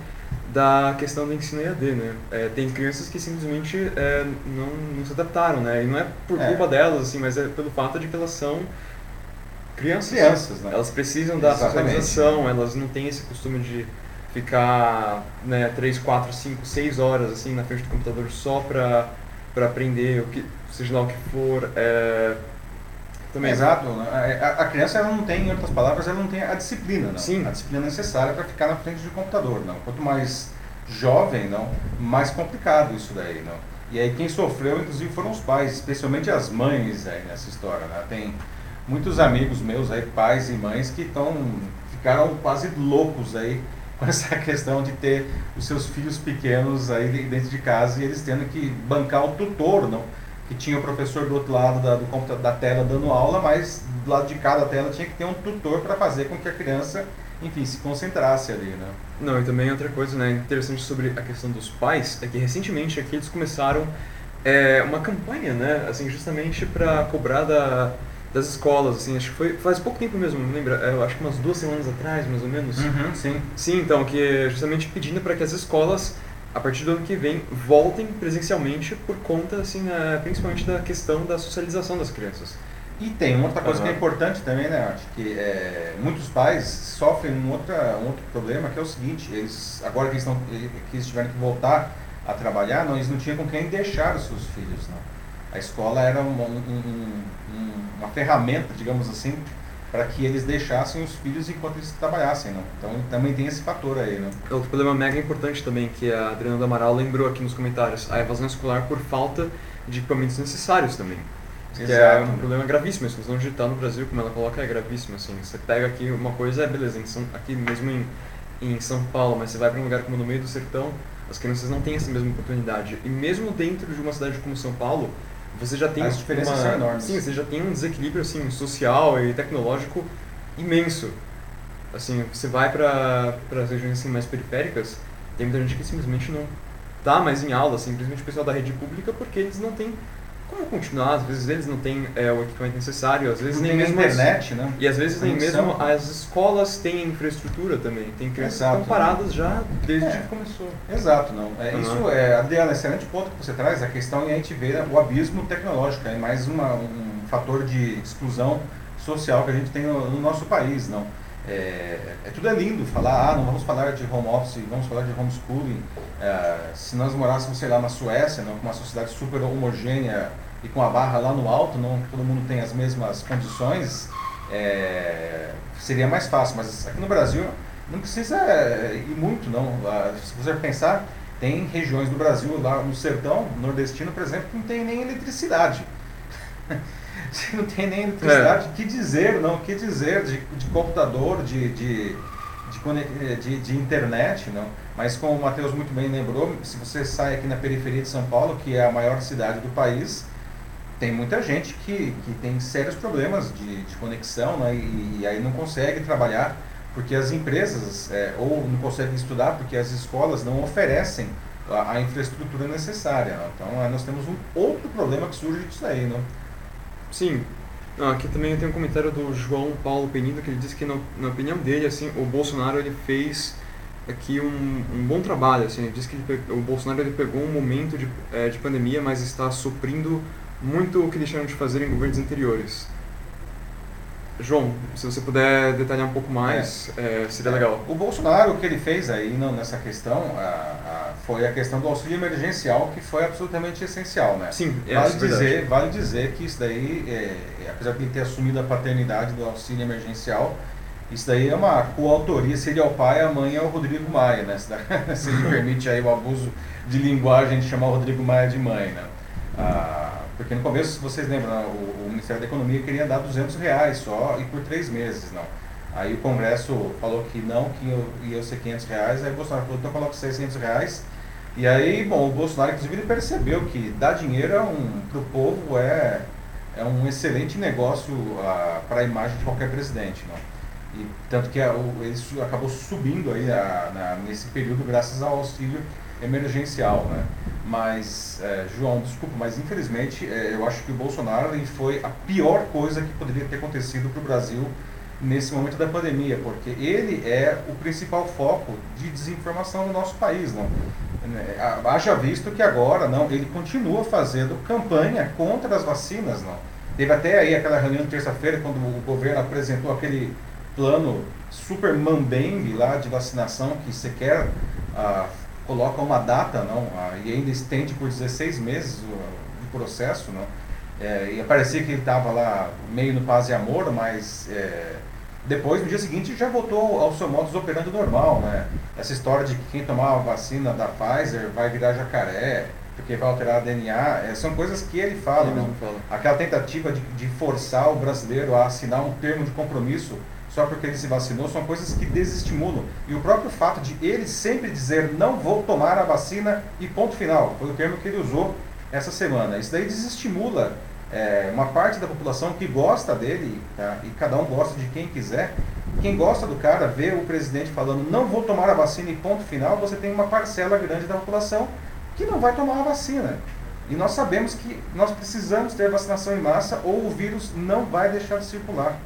da questão do ensino EAD, né? É, tem crianças que simplesmente é, não, não se adaptaram, né? E não é por é. culpa delas, assim, mas é pelo fato de que elas são crianças. Crianças, né? Elas precisam da socialização, elas não têm esse costume de ficar né, 3, 4, 5, 6 horas assim na frente do computador só para para aprender o que seja lá o que for é, também exato né? a, a, criança ela não tem em outras palavras ela não tem a disciplina não Sim. a disciplina necessária para ficar na frente do computador não quanto mais jovem não mais complicado isso daí não e aí quem sofreu inclusive foram os pais especialmente as mães aí nessa história né? tem muitos amigos meus aí pais e mães que estão ficaram quase loucos aí com essa <laughs> questão de ter os seus filhos pequenos aí dentro de casa e eles tendo que bancar o tutor, não? Que tinha o professor do outro lado da, do computador, da tela dando aula, mas do lado de cada tela tinha que ter um tutor para fazer com que a criança, enfim, se concentrasse ali, né? Não, e também outra coisa, né, interessante sobre a questão dos pais é que recentemente aqui eles começaram é, uma campanha, né, assim, justamente para cobrar da das escolas, assim, acho que foi faz pouco tempo mesmo, não lembro, é, eu acho que umas duas semanas atrás, mais ou menos. Uhum, sim. Sim, então, que é justamente pedindo para que as escolas, a partir do ano que vem, voltem presencialmente por conta, assim, é, principalmente da questão da socialização das crianças. E tem uma outra coisa uhum. que é importante também, né, acho que é, muitos pais sofrem um, outra, um outro problema, que é o seguinte, eles, agora que eles, estão, que eles tiveram que voltar a trabalhar, não, eles não tinham com quem deixar os seus filhos, não. A escola era uma, um, um, uma ferramenta, digamos assim, para que eles deixassem os filhos enquanto eles trabalhassem, não? Então também tem esse fator aí, né? Outro problema mega importante também que a Adriana do Amaral lembrou aqui nos comentários, a evasão escolar por falta de equipamentos necessários também. Que Exato. é um problema gravíssimo, a exclusão digital no Brasil, como ela coloca, é gravíssimo, assim. Você pega aqui uma coisa, é beleza, em São, aqui mesmo em, em São Paulo, mas você vai para um lugar como no meio do sertão, as crianças não têm essa mesma oportunidade. E mesmo dentro de uma cidade como São Paulo, você já tem As diferenças uma, são enormes. Sim, você já tem um desequilíbrio assim social e tecnológico imenso. Assim, você vai para as regiões assim, mais periféricas, tem muita gente que simplesmente não tá mais em aula, principalmente o pessoal da rede pública, porque eles não têm como continuar, às vezes eles não têm é, o equipamento necessário, às vezes não nem mesmo internet, as, né? E às vezes nem mesmo as escolas têm infraestrutura também. Tem crianças que estão paradas já desde é. que começou. Exato, não. É, uhum. Isso é, Adriana, excelente ponto que você traz, a questão é a gente ver o abismo tecnológico, é mais uma, um fator de exclusão social que a gente tem no, no nosso país, não. É, é, tudo é lindo falar, ah, não vamos falar de home office, vamos falar de homeschooling. É, se nós morássemos, sei lá, na Suécia, não, com uma sociedade super homogênea e com a barra lá no alto, não todo mundo tem as mesmas condições, é, seria mais fácil. Mas aqui no Brasil não precisa ir muito, não. Se você pensar, tem regiões do Brasil, lá no sertão nordestino, por exemplo, que não tem nem eletricidade. <laughs> Se não tem nem eletricidade, é. que dizer, não? Que dizer de, de computador, de, de, de, de, de internet, não? Mas como o Matheus muito bem lembrou, se você sai aqui na periferia de São Paulo, que é a maior cidade do país, tem muita gente que, que tem sérios problemas de, de conexão né, e, e, aí não consegue trabalhar porque as empresas é, ou não conseguem estudar porque as escolas não oferecem a, a infraestrutura necessária. Então nós temos um outro problema que surge disso aí. Né? Sim. aqui também tem um comentário do João Paulo Penido que ele disse que na, na opinião dele assim o Bolsonaro ele fez aqui um, um bom trabalho. Assim, ele diz que ele, o Bolsonaro ele pegou um momento de, é, de pandemia, mas está suprindo muito o que deixaram de fazer em governos anteriores. João, se você puder detalhar um pouco mais, é. É, seria legal. O Bolsonaro, o que ele fez aí não, nessa questão, a, a, foi a questão do auxílio emergencial, que foi absolutamente essencial, né? Sim, é vale dizer, Vale dizer que isso daí, é, apesar de ele ter assumido a paternidade do auxílio emergencial, isso daí é uma coautoria, se ele é o pai, a mãe é o Rodrigo Maia, né? Se ele <laughs> permite aí o abuso de linguagem de chamar o Rodrigo Maia de mãe, né? Ah, porque no começo, vocês lembram, né, o, o, Ministério da Economia queria dar 200 reais só e por três meses, não. Aí o Congresso falou que não, que ia, ia ser 500 reais, aí o Bolsonaro falou, então coloca 600 reais. E aí, bom, o Bolsonaro, inclusive, ele percebeu que dar dinheiro é um, para o povo é, é um excelente negócio ah, para a imagem de qualquer presidente, não. E, tanto que a, o, ele acabou subindo aí a, na, nesse período graças ao auxílio emergencial, né? Mas, é, João, desculpa, mas infelizmente é, eu acho que o Bolsonaro ele foi a pior coisa que poderia ter acontecido para o Brasil nesse momento da pandemia, porque ele é o principal foco de desinformação no nosso país, não? É, haja visto que agora, não, ele continua fazendo campanha contra as vacinas, não? Teve até aí aquela reunião de terça-feira, quando o governo apresentou aquele plano super mambembe lá de vacinação que sequer ah, coloca uma data não ah, e ainda estende por 16 meses o, o processo não é, e parecia que ele estava lá meio no paz e amor mas é, depois no dia seguinte já voltou ao seu modus operandi normal né essa história de que quem tomar a vacina da Pfizer vai virar jacaré porque vai alterar a DNA, é, são coisas que ele fala. Ele fala. Aquela tentativa de, de forçar o brasileiro a assinar um termo de compromisso só porque ele se vacinou, são coisas que desestimulam. E o próprio fato de ele sempre dizer não vou tomar a vacina e ponto final, foi o termo que ele usou essa semana. Isso daí desestimula é, uma parte da população que gosta dele, tá? e cada um gosta de quem quiser. Quem gosta do cara, vê o presidente falando não vou tomar a vacina e ponto final, você tem uma parcela grande da população que não vai tomar a vacina. E nós sabemos que nós precisamos ter vacinação em massa ou o vírus não vai deixar de circular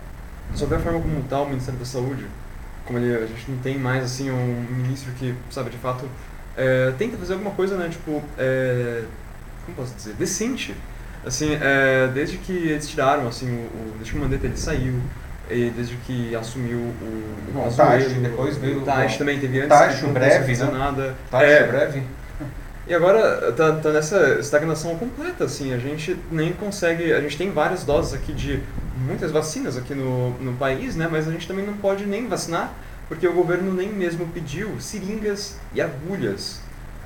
sobre a forma como está o Ministério da Saúde, como ele, a gente não tem mais assim um ministro que, sabe, de fato é, tenta fazer alguma coisa, né, tipo, é, como posso dizer, decente. Assim, é, desde que eles tiraram, assim, o, o, desde que o Mandetta ele saiu, e desde que assumiu o, o Taish, depois veio o Taish também teve antes, Taish, breve, né? nada. Taish é, breve. E agora tá, tá nessa estagnação completa, assim, a gente nem consegue, a gente tem várias doses aqui de muitas vacinas aqui no, no país, né? Mas a gente também não pode nem vacinar, porque o governo nem mesmo pediu seringas e agulhas.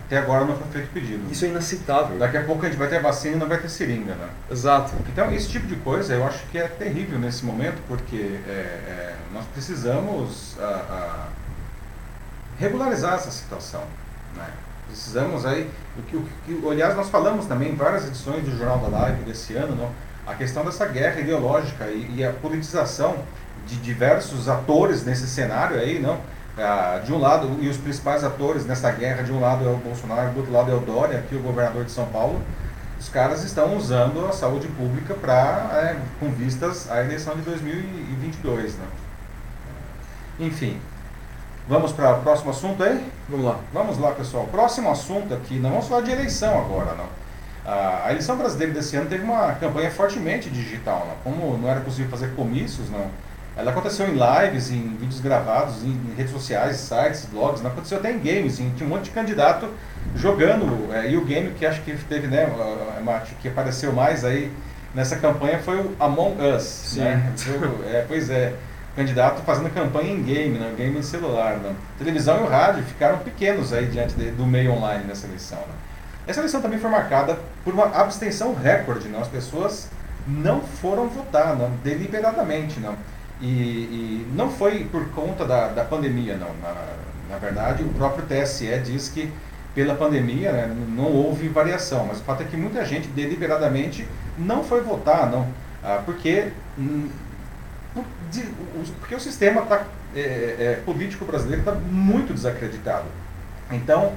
Até agora não foi feito pedido. Isso é inaceitável. Daqui a pouco a gente vai ter vacina e não vai ter seringa, né? Exato. Então, esse tipo de coisa eu acho que é terrível nesse momento, porque é, é, nós precisamos a, a regularizar essa situação, né? Precisamos aí, o que, o que, aliás, nós falamos também em várias edições do Jornal da Live desse ano, não? a questão dessa guerra ideológica e, e a politização de diversos atores nesse cenário aí, não? Ah, de um lado, e os principais atores nessa guerra, de um lado é o Bolsonaro, do outro lado é o Dória, aqui o governador de São Paulo, os caras estão usando a saúde pública para é, com vistas à eleição de 2022, né? Enfim, vamos para o próximo assunto aí? Vamos lá. Vamos lá, pessoal. Próximo assunto aqui, não vamos falar de eleição agora, não. A eleição brasileira desse ano teve uma campanha fortemente digital. Né? Como não era possível fazer comícios, não, ela aconteceu em lives, em vídeos gravados, em redes sociais, sites, blogs, não aconteceu até em games. Tinha um monte de candidato jogando. É, e o game que acho que teve, né, que apareceu mais aí nessa campanha foi o Among Us. Sim. Né? é, pois é, candidato fazendo campanha em game, né, game em celular. Né? televisão e o rádio ficaram pequenos aí diante de, do meio online nessa eleição. Né? Essa eleição também foi marcada por uma abstenção recorde, não? As pessoas não foram votar, não, deliberadamente, não. E, e não foi por conta da, da pandemia, não. Na, na verdade, o próprio TSE diz que pela pandemia né, não houve variação, mas o fato é que muita gente deliberadamente não foi votar, não, ah, porque, hum, porque o sistema tá, é, é, político brasileiro está muito desacreditado. Então,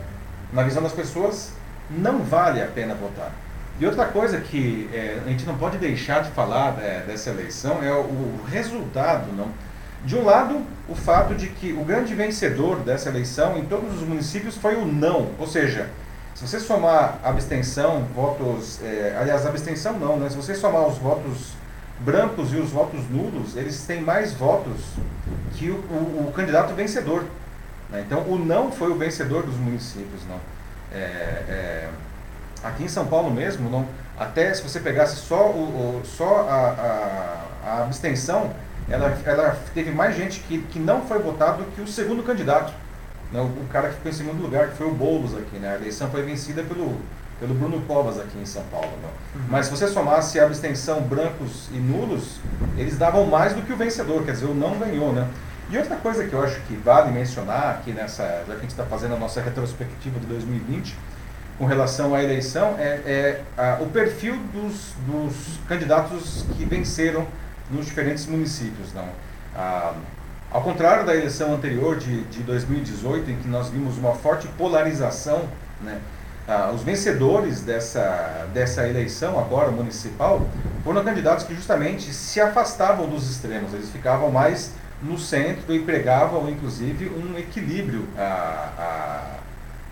na visão das pessoas, não vale a pena votar. E outra coisa que é, a gente não pode deixar de falar é, dessa eleição é o, o resultado, não? De um lado, o fato de que o grande vencedor dessa eleição em todos os municípios foi o não, ou seja, se você somar abstenção, votos, é, aliás, abstenção não, né? Se você somar os votos brancos e os votos nulos, eles têm mais votos que o, o, o candidato vencedor. Né? Então, o não foi o vencedor dos municípios, não. É, é, aqui em São Paulo mesmo, não, até se você pegasse só, o, o só a, a, a, abstenção, ela, ela teve mais gente que, que não foi votado que o segundo candidato. Né? O, o cara que ficou em segundo lugar, que foi o Boulos aqui. Né? A eleição foi vencida pelo, pelo Bruno Covas aqui em São Paulo. Né? Uhum. Mas se você somasse a abstenção brancos e nulos, eles davam mais do que o vencedor, quer dizer, o não ganhou. Né? E outra coisa que eu acho que vale mencionar aqui nessa, já que a gente está fazendo a nossa retrospectiva de 2020, com relação à eleição, é, é a, o perfil dos, dos candidatos que venceram nos diferentes municípios. Não? Ah, ao contrário da eleição anterior de, de 2018, em que nós vimos uma forte polarização, né? Ah, os vencedores dessa, dessa eleição agora municipal foram candidatos que justamente se afastavam dos extremos, eles ficavam mais no centro e pregavam, inclusive, um equilíbrio a,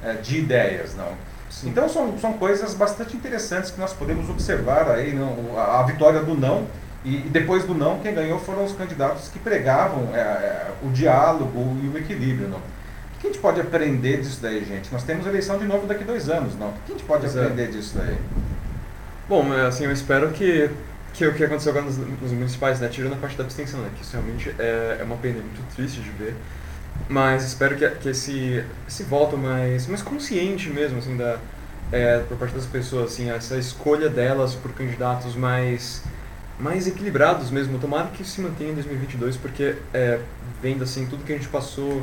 a, a de ideias. Não? Sim. Então são, são coisas bastante interessantes que nós podemos observar aí, não, a, a vitória do não e, depois do não, quem ganhou foram os candidatos que pregavam é, é, o diálogo e o equilíbrio. Não? O que a gente pode aprender disso daí, gente? Nós temos eleição de novo daqui a dois anos, não? O que a gente pode Exato. aprender disso daí? Bom, assim, eu espero que que o que aconteceu agora nos, nos, municipais, né, tirando a parte da abstenção, né, que isso realmente é, é uma pena, é muito triste de ver, mas espero que, que esse, esse voto mais, mais consciente mesmo, assim, da, é, por parte das pessoas, assim, essa escolha delas por candidatos mais, mais equilibrados mesmo, tomara que se mantenha em 2022, porque é, vendo, assim, tudo que a gente passou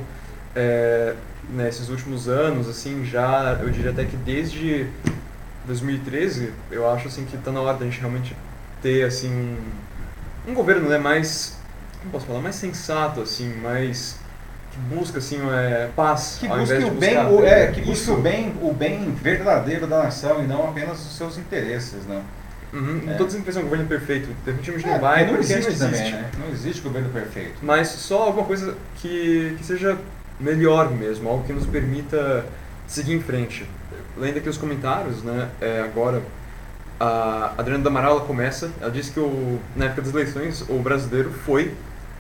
é, nesses últimos anos, assim, já, eu diria até que desde 2013, eu acho, assim, que está na hora da gente realmente ter assim um governo né, mais como posso falar mais sensato assim mais busca assim é, paz que busque o bem o, é que busque o bem o bem verdadeiro da nação e não apenas os seus interesses né Uhum. Não estou dizendo que vai ser um governo perfeito, definitivamente é, não vai, não existe, existe também, né? Não existe governo perfeito. Mas só alguma coisa que, que seja melhor mesmo, algo que nos permita seguir em frente. Lendo aqui os comentários, né, é, agora a Adriana Damaral começa, ela disse que o, na época das eleições o brasileiro foi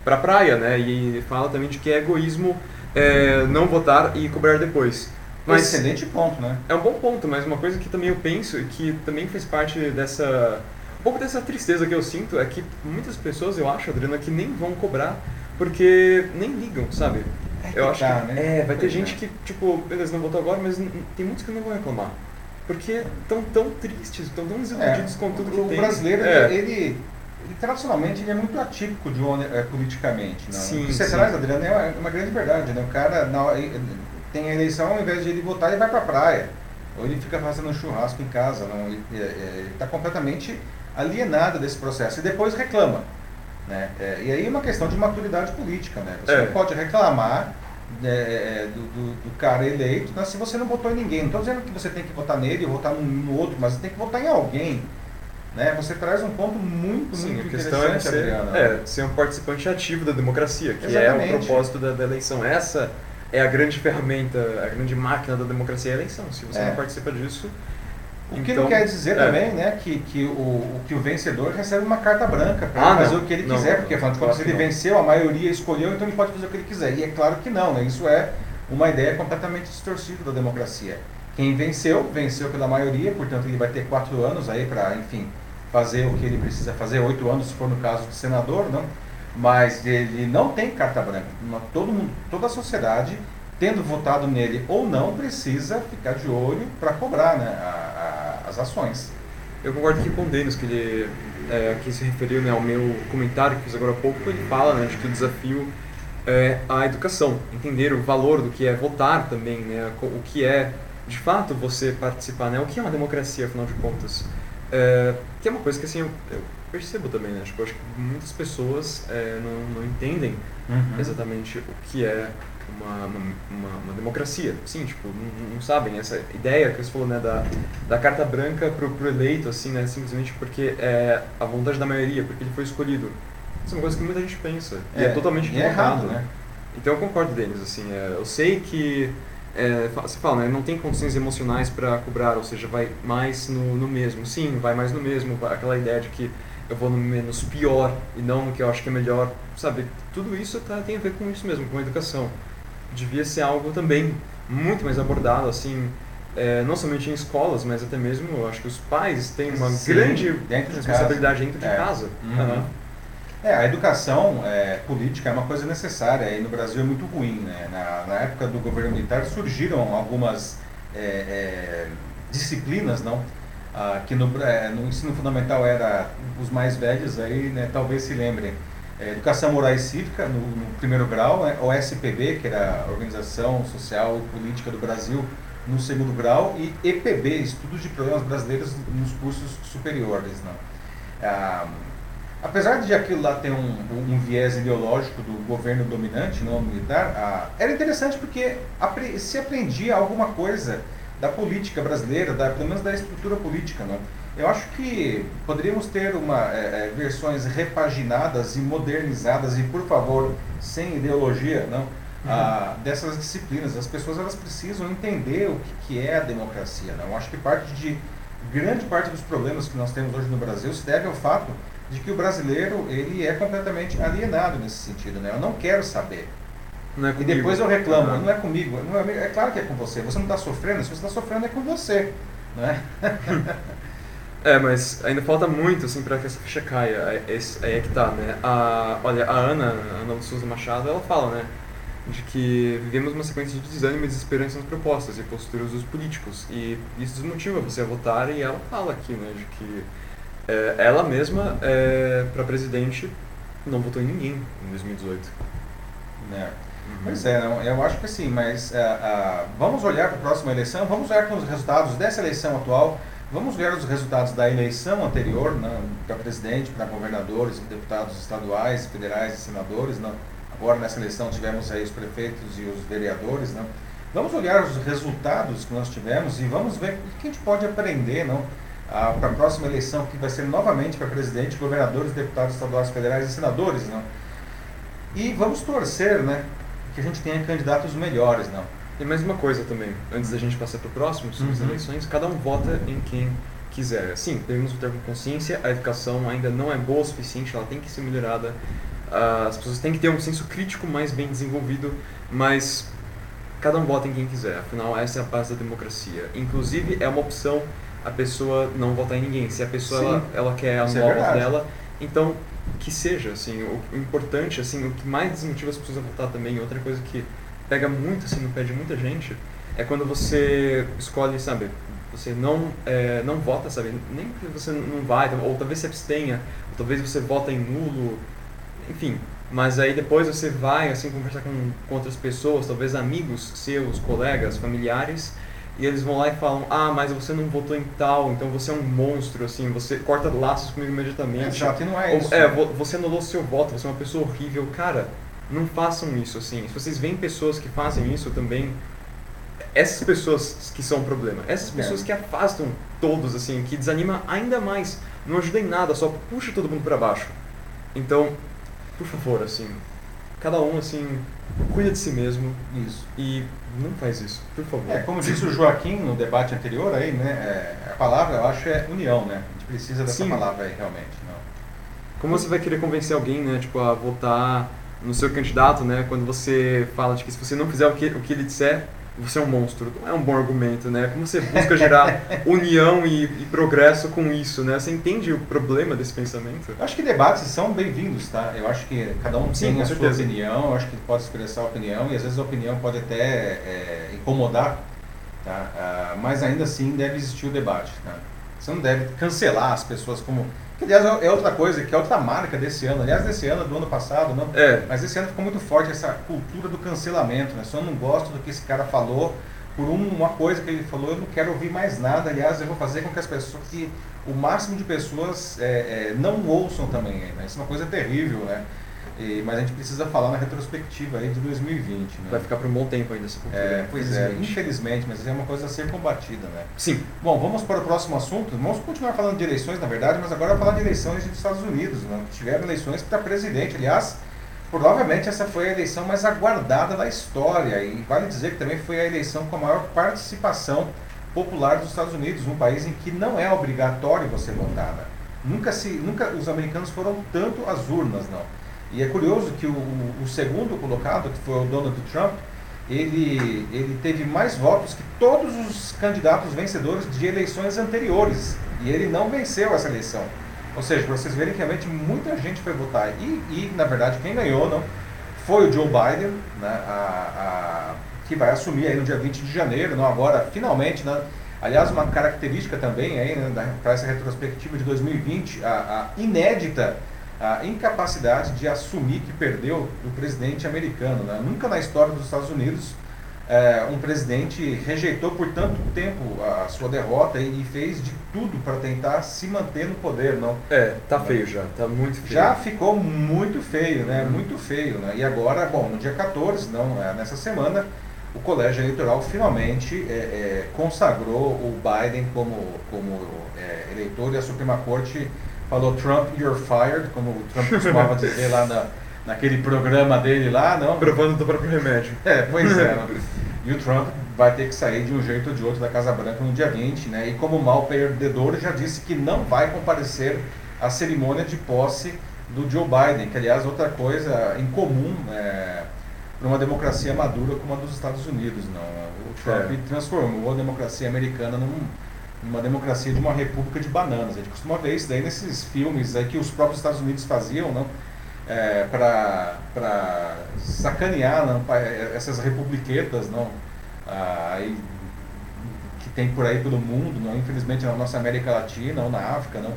para a praia, né? E fala também de que é egoísmo é, não votar e cobrar depois. Mas Excelente ponto, né? É um bom ponto, mas uma coisa que também eu penso e que também faz parte dessa um pouco dessa tristeza que eu sinto é que muitas pessoas, eu acho, Adriana, que nem vão cobrar porque nem ligam, sabe? É eu acho tá, que né? é, vai ter gente que tipo, beleza, não votou agora, mas tem muitos que não vão reclamar. Porque estão tão tristes, estão tão desiludidos é, com tudo que o tem. O brasileiro, é. ele, ele, tradicionalmente, ele é muito atípico de, é, politicamente. Né? Sim, o que você sim. traz, Adriano, é uma, é grande verdade. Né? O cara na, tem a eleição, ao invés de ele votar, ele vai para a praia. Ou ele fica fazendo um churrasco em casa. Não? Ele está completamente alienado desse processo. E depois reclama. Né? É, e aí é uma questão de maturidade política. Né? Você não pode reclamar é, é, do, do, do, cara eleito, né, se você não votou em ninguém. Não estou dizendo que você tem que votar nele ou votar no, no, outro, mas você tem que votar em alguém. Né? Você traz um ponto muito, Sim, muito a questão é ser, Adriana. É, ser um participante ativo da democracia, que Exatamente. é o propósito da, da, eleição. Essa é a grande ferramenta, a grande máquina da democracia é a eleição. Se você é. não participa disso, o que então, não quer dizer é. também né, que, que, o, que o vencedor recebe uma carta branca para ah, fazer não. o que ele quiser, não, porque afinal de contas ele não. venceu, a maioria escolheu, então ele pode fazer o que ele quiser. E é claro que não, né? isso é uma ideia completamente distorcida da democracia. Quem venceu, venceu pela maioria, portanto ele vai ter quatro anos aí para, enfim, fazer o que ele precisa fazer, oito anos se for no caso de senador, não? mas ele não tem carta branca. Todo mundo, toda a sociedade, tendo votado nele ou não, precisa ficar de olho para cobrar né, a, as ações. Eu concordo aqui com o Denis, que ele é, que se referiu né, ao meu comentário que fiz agora há pouco, ele fala né, de que o desafio é a educação, entender o valor do que é votar também, né, o que é de fato você participar, né, o que é uma democracia, afinal de contas. É, que é uma coisa que assim, eu, eu percebo também, né, tipo, acho que muitas pessoas é, não, não entendem uhum. exatamente o que é uma, uma, uma, democracia. Sim, tipo, não, não, sabem essa ideia que você falou, né, da, da carta branca pro, pro eleito, assim, né, simplesmente porque é a vontade da maioria, porque ele foi escolhido. Isso é uma coisa que muita gente pensa. E é, é totalmente é errado, né? Então eu concordo deles, assim, é, eu sei que é, você fala, né, não tem condições emocionais para cobrar, ou seja, vai mais no, no mesmo. Sim, vai mais no mesmo, aquela ideia de que eu vou no menos pior e não no que eu acho que é melhor, sabe? Tudo isso tá, tem a ver com isso mesmo, com a educação. Devia ser algo também muito mais abordado, assim, é, não somente em escolas, mas até mesmo, eu acho que os pais têm uma Sim, grande dentro responsabilidade dentro de é. casa. Uhum. Uhum. É, a educação é, política é uma coisa necessária e no Brasil é muito ruim. Né? Na, na época do governo militar surgiram algumas é, é, disciplinas, não? Ah, que no, é, no, ensino fundamental era os mais velhos aí, né, talvez se lembrem. É, educação Moral e Cívica no, no primeiro grau, né, OSPB, que era a Organização Social e Política do Brasil, no segundo grau, e EPB, Estudos de Problemas Brasileiros nos cursos superiores. Não? Ah, apesar de aquilo lá ter um, um, viés ideológico do governo dominante, não militar, ah, era interessante porque se aprendia alguma coisa da política brasileira, da, pelo menos da estrutura política. Não? Eu acho que poderíamos ter uma, é, é, versões repaginadas e modernizadas e, por favor, sem ideologia, não? Uhum. Dessas disciplinas. As pessoas elas precisam entender o que, que é a democracia. Não? Eu acho que parte de grande parte dos problemas que nós temos hoje no Brasil se deve ao fato de que o brasileiro ele é completamente alienado nesse sentido. Né? Eu não quero saber. É e depois eu reclamo, uhum. não é comigo, não é, é, claro que é com você. Você não está sofrendo, se você está sofrendo é com você. Não é? <laughs> é, mas ainda falta muito assim, para que essa ficha caia. É, aí é que tá, né? A, olha, a Ana, a Ana Souza Machado, ela fala, né? De que vivemos uma sequência de desânimo e desesperança nas propostas e posturas dos políticos. E isso desmotiva você a votar e ela fala aqui, né? De que é, ela mesma, é, para presidente, não votou em ninguém em 2018. É. Uhum. Pois é, eu acho que sim, mas uh, uh, vamos olhar para a próxima eleição, vamos olhar para os resultados dessa eleição atual, vamos ver os resultados da eleição anterior, né, para presidente, para governadores, deputados estaduais, federais e senadores. Né. Agora nessa eleição tivemos aí os prefeitos e os vereadores. Né. Vamos olhar os resultados que nós tivemos e vamos ver o que a gente pode aprender não, para a próxima eleição, que vai ser novamente para presidente, governadores, deputados estaduais, federais e senadores. Não. E vamos torcer, né, que a gente tenha candidatos melhores, não. E mais uma coisa também, antes da gente passar para o próximo, sobre uhum. as eleições, cada um vota em quem quiser. Sim, devemos votar com consciência, a educação ainda não é boa o suficiente, ela tem que ser melhorada, as pessoas têm que ter um senso crítico mais bem desenvolvido, mas cada um vota em quem quiser, afinal essa é a base da democracia. Inclusive é uma opção a pessoa não votar em ninguém, se a pessoa ela, ela, quer anular é o voto dela, então que seja, assim, o, importante, assim, o que mais desmotiva as pessoas a votar também, outra coisa que pega muito, assim, no pé de muita gente, é quando você escolhe, sabe, você não, é, não vota, sabe, nem que você não vai, ou talvez se abstenha, ou talvez você vota em nulo, enfim, mas aí depois você vai, assim, conversar com, com outras pessoas, talvez amigos seus, colegas, familiares, e eles vão lá e falam, ah, mas você não votou em tal, então você é um monstro, assim, você corta laços comigo imediatamente. Exato, e não é isso. Ou, é, você anulou seu voto, você é uma pessoa horrível. Cara, não façam isso, assim. Se vocês veem pessoas que fazem isso também, essas pessoas que são o problema. Essas pessoas é. que afastam todos, assim, que desanima ainda mais, não ajuda em nada, só puxa todo mundo para baixo. Então, por favor, assim, cada um, assim, cuida de si mesmo. Isso. E não faz isso, por favor. É, como disse o Joaquim no debate anterior aí, né? É, a palavra, eu acho, é união, né? A gente precisa dessa Sim. palavra aí, realmente. Não. Como você vai querer convencer alguém, né? Tipo, a votar no seu candidato, né? Quando você fala de que se você não fizer o que, o que ele disser, você é um monstro. Não é um bom argumento, né? Como você busca gerar <laughs> união e, e, progresso com isso, né? Você entende o problema desse pensamento? Eu acho que debates são bem-vindos, tá? Eu acho que cada um Sim, tem a certeza. sua opinião, eu acho que pode expressar a opinião e às vezes a opinião pode até é, incomodar, tá? Ah, mas ainda assim deve existir o debate, tá? Você não deve cancelar as pessoas como que, aliás, é outra coisa, que é outra marca desse ano. Aliás, desse ano, do ano passado, não. É. Mas esse ano ficou muito forte essa cultura do cancelamento, né? Só não gosto do que esse cara falou, por uma coisa que ele falou, eu não quero ouvir mais nada. Aliás, eu vou fazer com que as pessoas, que o máximo de pessoas é, é, não ouçam também. Né? Isso é uma coisa terrível, né? E, mas a gente precisa falar na retrospectiva aí de 2020. Né? Vai ficar por um bom tempo ainda essa cultura. É, pois é, infelizmente, mas é uma coisa a ser combatida, né? Sim. Bom, vamos para o próximo assunto. Vamos continuar falando de eleições, na verdade, mas agora falar de eleições dos Estados Unidos. Né? Tiveram eleições para presidente. Aliás, provavelmente essa foi a eleição mais aguardada da história. E vale dizer que também foi a eleição com a maior participação popular dos Estados Unidos, um país em que não é obrigatório você votar. Né? Nunca, se, nunca os americanos foram tanto às urnas, não. E é curioso que o, o segundo colocado, que foi o Donald Trump, ele, ele teve mais votos que todos os candidatos vencedores de eleições anteriores. E ele não venceu essa eleição. Ou seja, vocês verem que realmente muita gente foi votar. E, e na verdade, quem ganhou não foi o Joe Biden, né, a, a, que vai assumir aí no dia 20 de janeiro, não agora, finalmente, né, Aliás, uma característica também aí, né, para essa retrospectiva de 2020, a, a inédita a incapacidade de assumir que perdeu do presidente americano. Né? Nunca na história dos Estados Unidos é, um presidente rejeitou por tanto tempo a sua derrota e, fez de tudo para tentar se manter no poder, não? É, tá feio já, tá muito feio. Já ficou muito feio, né? Uhum. Muito feio, né? E agora, bom, no dia 14, não, é, nessa semana, o colégio eleitoral finalmente é, consagrou o Biden como, como eleitor e a Suprema Corte falou Trump, you're fired, como o Trump costumava <laughs> dizer lá na, naquele programa dele lá, não? Provando do próprio remédio. <laughs> É, pois é. e o Trump vai ter que sair de um jeito ou de outro da Casa Branca no dia 20, né? E como mal perdedor, já disse que não vai comparecer à cerimônia de posse do Joe Biden, que aliás outra coisa incomum é, para uma democracia madura como a dos Estados Unidos, não. O Trump é. transformou a democracia americana num uma democracia de uma república de bananas. A gente costuma ver isso daí nesses filmes aí que os próprios Estados Unidos faziam, não? É, para sacanear não? essas republiquetas não? Ah, aí, que tem por aí pelo mundo, não? infelizmente na nossa América Latina ou na África, não?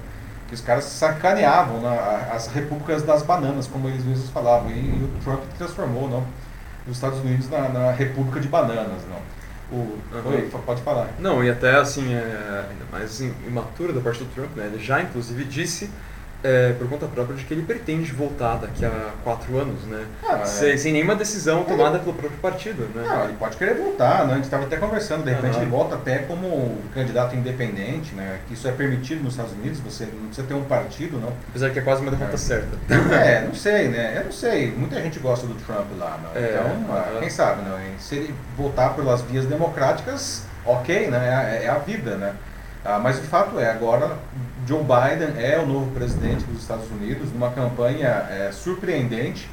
que os caras sacaneavam não? as repúblicas das bananas, como eles mesmos falavam, e, e o Trump transformou não? os Estados Unidos na, na república de bananas. Não? O, uhum. Pode falar. Não, e até assim, é, ainda mais imatura da parte do Trump, né? Ele já inclusive disse é, por conta própria de que ele pretende voltar daqui a quatro anos, né? Ah, sem, é. sem, nenhuma decisão tomada pelo próprio partido, né? Não, ele pode querer voltar, né? A gente estava até conversando, de repente ele volta até como candidato independente, né? Isso é permitido nos Estados Unidos, você não precisa ter um partido, não. Apesar que é quase uma derrota é. certa. <laughs> É, não sei, né? Eu não sei. Muita gente gosta do Trump lá, não. É, então, uhum. quem sabe, não? Se ele voltar pelas vias democráticas, ok, né? É, é a vida, né? Ah, mas o fato é, agora Joe Biden é o novo presidente dos Estados Unidos, numa campanha é, surpreendente,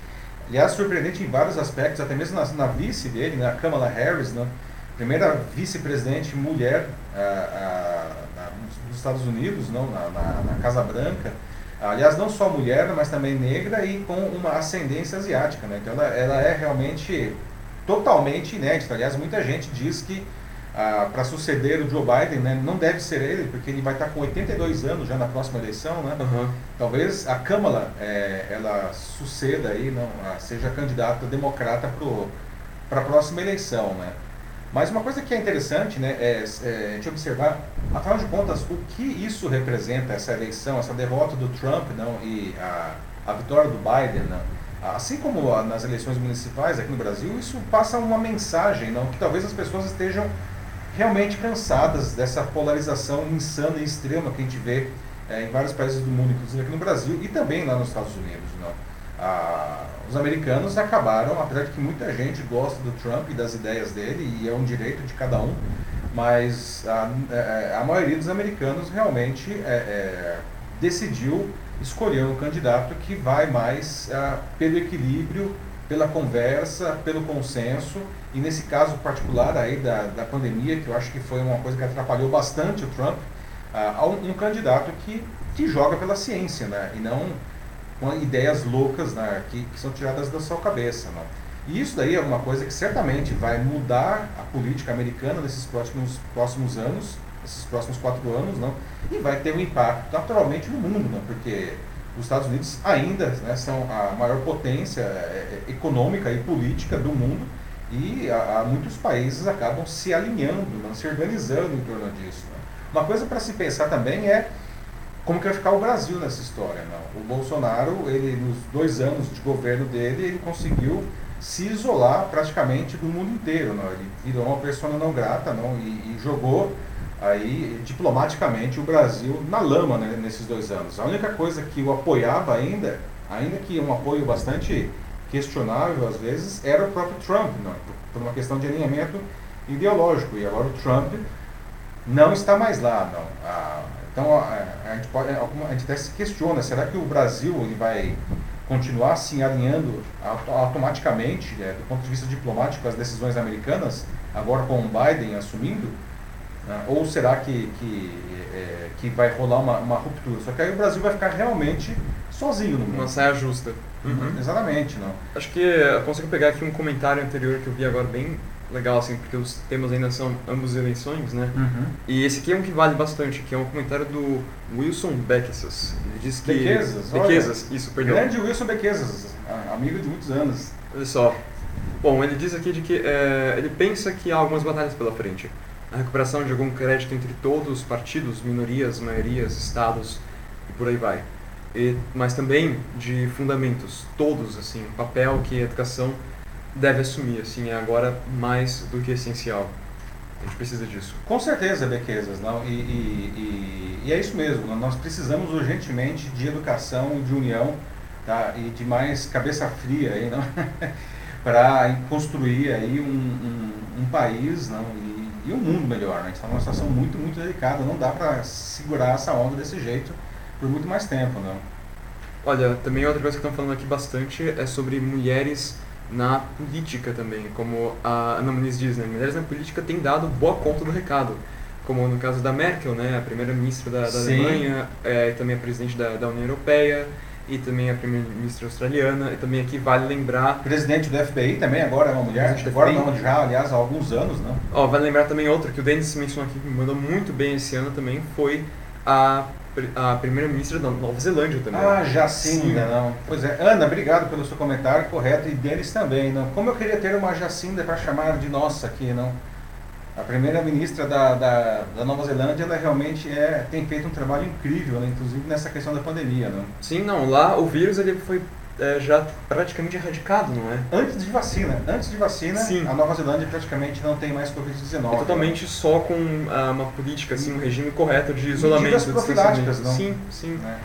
aliás, surpreendente em vários aspectos, até mesmo na, na vice dele, na né, Kamala Harris, né, primeira vice-presidente mulher dos Estados Unidos, não, na, na, na, Casa Branca, aliás, não só mulher, mas também negra e com uma ascendência asiática, né, então ela, ela é realmente totalmente inédita, aliás, muita gente diz que ah, para suceder o Joe Biden, né, não deve ser ele, porque ele vai estar com 82 anos já na próxima eleição, né? Uhum. Talvez a Câmara é, ela suceda aí, não, seja candidata democrata para a próxima eleição, né? Mas uma coisa que é interessante, né, é, é a gente observar, afinal de contas, o que isso representa, essa eleição, essa derrota do Trump, não, e a, a vitória do Biden, não? assim como nas eleições municipais aqui no Brasil, isso passa uma mensagem, não, que talvez as pessoas estejam realmente cansadas dessa polarização insana e extrema que a gente vê é, em vários países do mundo, inclusive aqui no Brasil e também lá nos Estados Unidos. Ah, os americanos acabaram, apesar de que muita gente gosta do Trump e das ideias dele, e é um direito de cada um, mas a, a, a maioria dos americanos realmente é, é, decidiu escolher um candidato que vai mais ah, pelo equilíbrio pela conversa, pelo consenso, e nesse caso particular aí da, da pandemia, que eu acho que foi uma coisa que atrapalhou bastante o Trump, uh, um, um candidato que, que joga pela ciência, né, e não com ideias loucas né, que, que são tiradas da sua cabeça. Né. E isso daí é uma coisa que certamente vai mudar a política americana nesses próximos, próximos anos, esses próximos quatro anos, não? e vai ter um impacto naturalmente no mundo, não? porque os Estados Unidos ainda né, são a maior potência é, é, econômica e política do mundo e muitos países acabam se alinhando, não, se organizando em torno disso. Né. Uma coisa para se pensar também é como que vai ficar o Brasil nessa história. O Bolsonaro, ele nos dois anos de governo dele, ele conseguiu se isolar praticamente do mundo inteiro. Ele virou uma pessoa não grata não? E, e jogou aí diplomaticamente o Brasil na lama né, nesses dois anos. A única coisa que o apoiava ainda, ainda que um apoio bastante questionável às vezes, era o próprio Trump, não? por uma questão de alinhamento ideológico. E agora o Trump não está mais lá. Não. A, então a, a, gente pode, a gente até se questiona, será que o Brasil ele vai continuar se alinhando automaticamente, é, do ponto de vista diplomático, as decisões americanas, agora com o Biden assumindo? Né? Ou será que, que, é, que vai rolar uma, uma ruptura? Só que aí o Brasil vai ficar realmente sozinho no mundo. Uma saia justa. Uhum. Exatamente. Não. Acho que eu consigo pegar aqui um comentário anterior que eu vi agora bem legal, assim, porque os temas ainda são ambos eleições, né? Uhum. E esse aqui é um que vale bastante, que é um comentário do Wilson Bequezas. Ele diz que... Bequezas? Bequezas, isso, perdão. Grande Wilson Bequezas, amigo de muitos anos. Olha só. Bom, ele diz aqui de que é, ele pensa que há algumas batalhas pela frente. A recuperação de algum crédito entre todos os partidos, minorias, maiorias, estados e por aí vai. E, mas também de fundamentos, todos, assim, papel que a educação deve assumir, assim, é agora mais do que essencial. A gente precisa disso. Com certeza, Bequezas, não? E, e, e, e, é isso mesmo, nós precisamos urgentemente de educação, de união tá? e de mais cabeça fria aí, não? <laughs> para construir aí um, um, um, país não? E, e um mundo melhor. Né? Está numa situação muito, muito delicada, não dá para segurar essa onda desse jeito por muito mais tempo. Não? Olha, também outra coisa que estão falando aqui bastante é sobre mulheres na política também, como a Ana Muniz diz, né? Mulheres na política têm dado boa conta do recado, como no caso da Merkel, né? A primeira-ministra da, da Alemanha, é, também a presidente da, da União Europeia, e também a primeira-ministra australiana, e também aqui vale lembrar... Presidente do FBI também agora é uma mulher, agora não, já, aliás, há alguns anos, não? Ó, vale lembrar também outra, que o Denis mencionou aqui, que mandou muito bem esse ano também, foi a a primeira-ministra da Nova Zelândia também. Ah, Jacinda, Sim. não. Pois é. Ana, obrigado pelo seu comentário, correto, e deles também, não. Como eu queria ter uma Jacinda para chamar de nossa aqui, não. A primeira-ministra da, da, da, Nova Zelândia, ela realmente é, tem feito um trabalho incrível, né, inclusive nessa questão da pandemia, não. Sim, não. Lá o vírus ele foi é, já praticamente erradicado, não é? Antes de vacina. Antes de vacina, Sim. a Nova Zelândia praticamente não tem mais Covid-19. É totalmente né? só com ah, uma política, assim, um regime correto de isolamento. Medidas profiláticas, não? Sim, sim. É.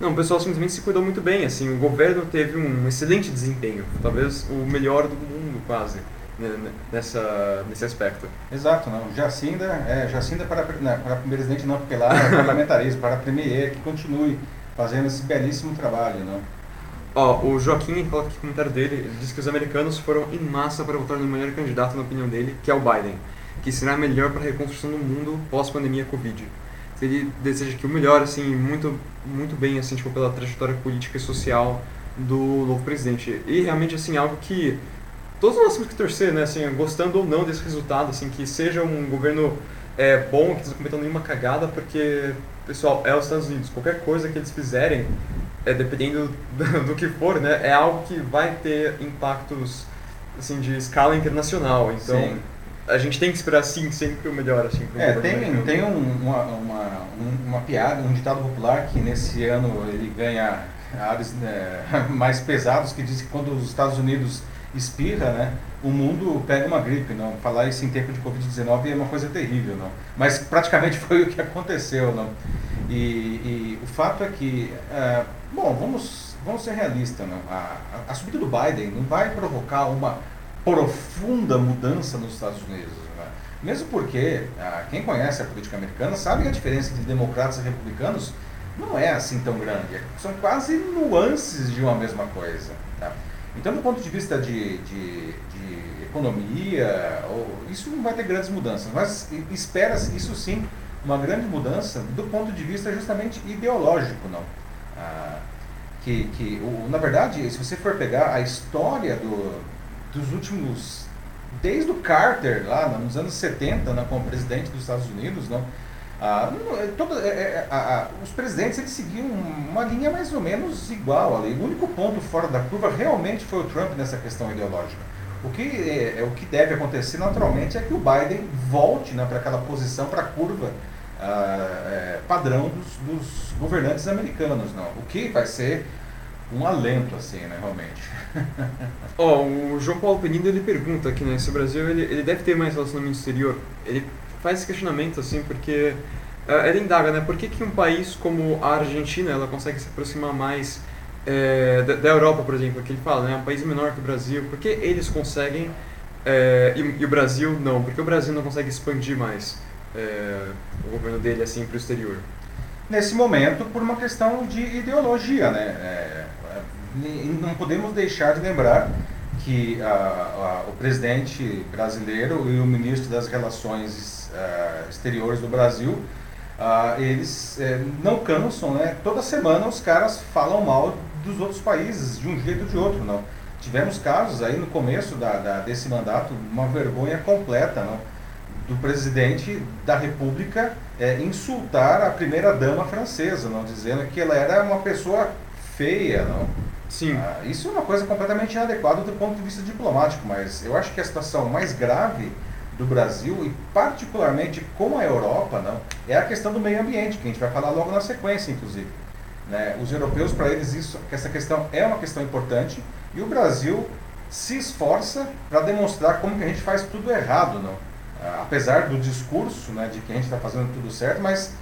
Não, o pessoal simplesmente se cuidou muito bem, assim, o governo teve um excelente desempenho, talvez o melhor do mundo quase né, nessa, nesse aspecto. Exato, não. Jacinda, é, Jacinda para, não, para presidente não, porque lá é parlamentarismo, para premier, que continue fazendo esse belíssimo trabalho, não. Ó, o Joaquim coloca aqui o comentário dele, ele diz que os americanos foram em massa para votar no melhor candidato, na opinião dele, que é o Biden, que será melhor para a reconstrução do mundo pós-pandemia Covid. Ele deseja que o melhor, assim, muito, muito bem, assim, tipo, pela trajetória política e social do novo presidente. E realmente, assim, algo que todos nós temos que torcer, né, assim, gostando ou não desse resultado, assim, que seja um governo é, bom, que não cometendo nenhuma cagada, porque, pessoal, é os Estados Unidos. Qualquer coisa que eles fizerem é, dependendo <laughs> do, que for, né, é algo que vai ter impactos assim de escala internacional. Então sim. a gente tem que esperar sim sempre o melhor assim. É, tem tem um, uma, uma, uma piada, um ditado popular que nesse ano ele ganha áreas né, <laughs> mais pesados que diz que quando os Estados Unidos espirra, né, o mundo pega uma gripe, não. Falar isso em tempo de Covid-19 é uma coisa terrível, não. Mas praticamente <laughs> foi o que aconteceu, não. E, e o fato é que uh, Bom, vamos, vamos ser realistas. Não? A, a, a, subida do Biden não vai provocar uma profunda mudança nos Estados Unidos. Né? Mesmo porque ah, quem conhece a política americana sabe que a diferença entre democratas e republicanos não é assim tão grande. São quase nuances de uma mesma coisa. Tá? Então, do ponto de vista de, de, de economia, isso não vai ter grandes mudanças. Mas espera-se, isso sim, uma grande mudança do ponto de vista justamente ideológico. não ah, que, que o, na verdade, se você for pegar a história do, dos últimos, desde o Carter, lá nos anos 70, né, como presidente dos Estados Unidos, não, ah, é, todo, é, é, a, a, os presidentes eles seguiam uma linha mais ou menos igual ali. O único ponto fora da curva realmente foi o Trump nessa questão ideológica. O que, é, é o que deve acontecer naturalmente é que o Biden volte né, para aquela posição, para a curva, ah, é, padrão dos, dos governantes americanos, não. O que vai ser um alento, assim, né, realmente. <laughs> Ó, oh, o João Paulo Penido, ele pergunta aqui, né, se o Brasil, ele, ele deve ter mais relacionamento exterior. Ele faz esse questionamento, assim, porque uh, ele indaga, né, por que, que um país como a Argentina, ela consegue se aproximar mais é, da, da, Europa, por exemplo, que ele fala, né, um país menor que o Brasil, por que eles conseguem é, e, e, o Brasil não? Por que o Brasil não consegue expandir mais é, o governo dele, assim, para o exterior? Nesse momento, por uma questão de ideologia, né, é, não podemos deixar de lembrar que a, a, o presidente brasileiro e o ministro das Relações uh, Exteriores do Brasil, eles uh, não cansam, né? Toda semana os caras falam mal dos outros países, de um jeito ou de outro, não. Tivemos casos aí no começo da, da desse mandato, uma vergonha completa, não? Do presidente da República é, insultar a primeira dama francesa, não dizendo que ela era uma pessoa feia, não Sim. Ah, isso é uma coisa completamente inadequada do ponto de vista diplomático, mas eu acho que a situação mais grave do Brasil, e particularmente com a Europa, não, é a questão do meio ambiente, que a gente vai falar logo na sequência, inclusive. Né? Os europeus, para eles, isso, essa questão é uma questão importante, e o Brasil se esforça para demonstrar como que a gente faz tudo errado, não? Apesar do discurso né, de que a gente está fazendo tudo certo, mas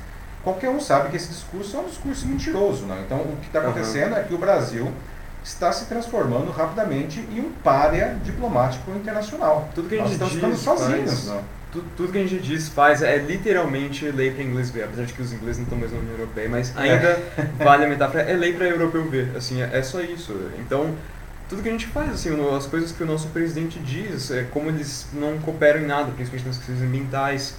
qualquer um sabe que esse discurso é um discurso mentiroso. Não? Então, o que está acontecendo uhum. é que o Brasil está se transformando rapidamente em um párea diplomático internacional. Tudo que a gente Nós estamos diz, ficando sozinhos. Faz, tudo, tudo, que a gente diz faz é literalmente lei para inglês ver, apesar de que os ingleses não estão mais na União Europeia, mas é. ainda é. <laughs> vale a metáfora, é lei para europeu ver, assim, é, é, só isso. Então, tudo que a gente faz, assim, as coisas que o nosso presidente diz, é como eles não cooperam em nada, principalmente nas questões ambientais.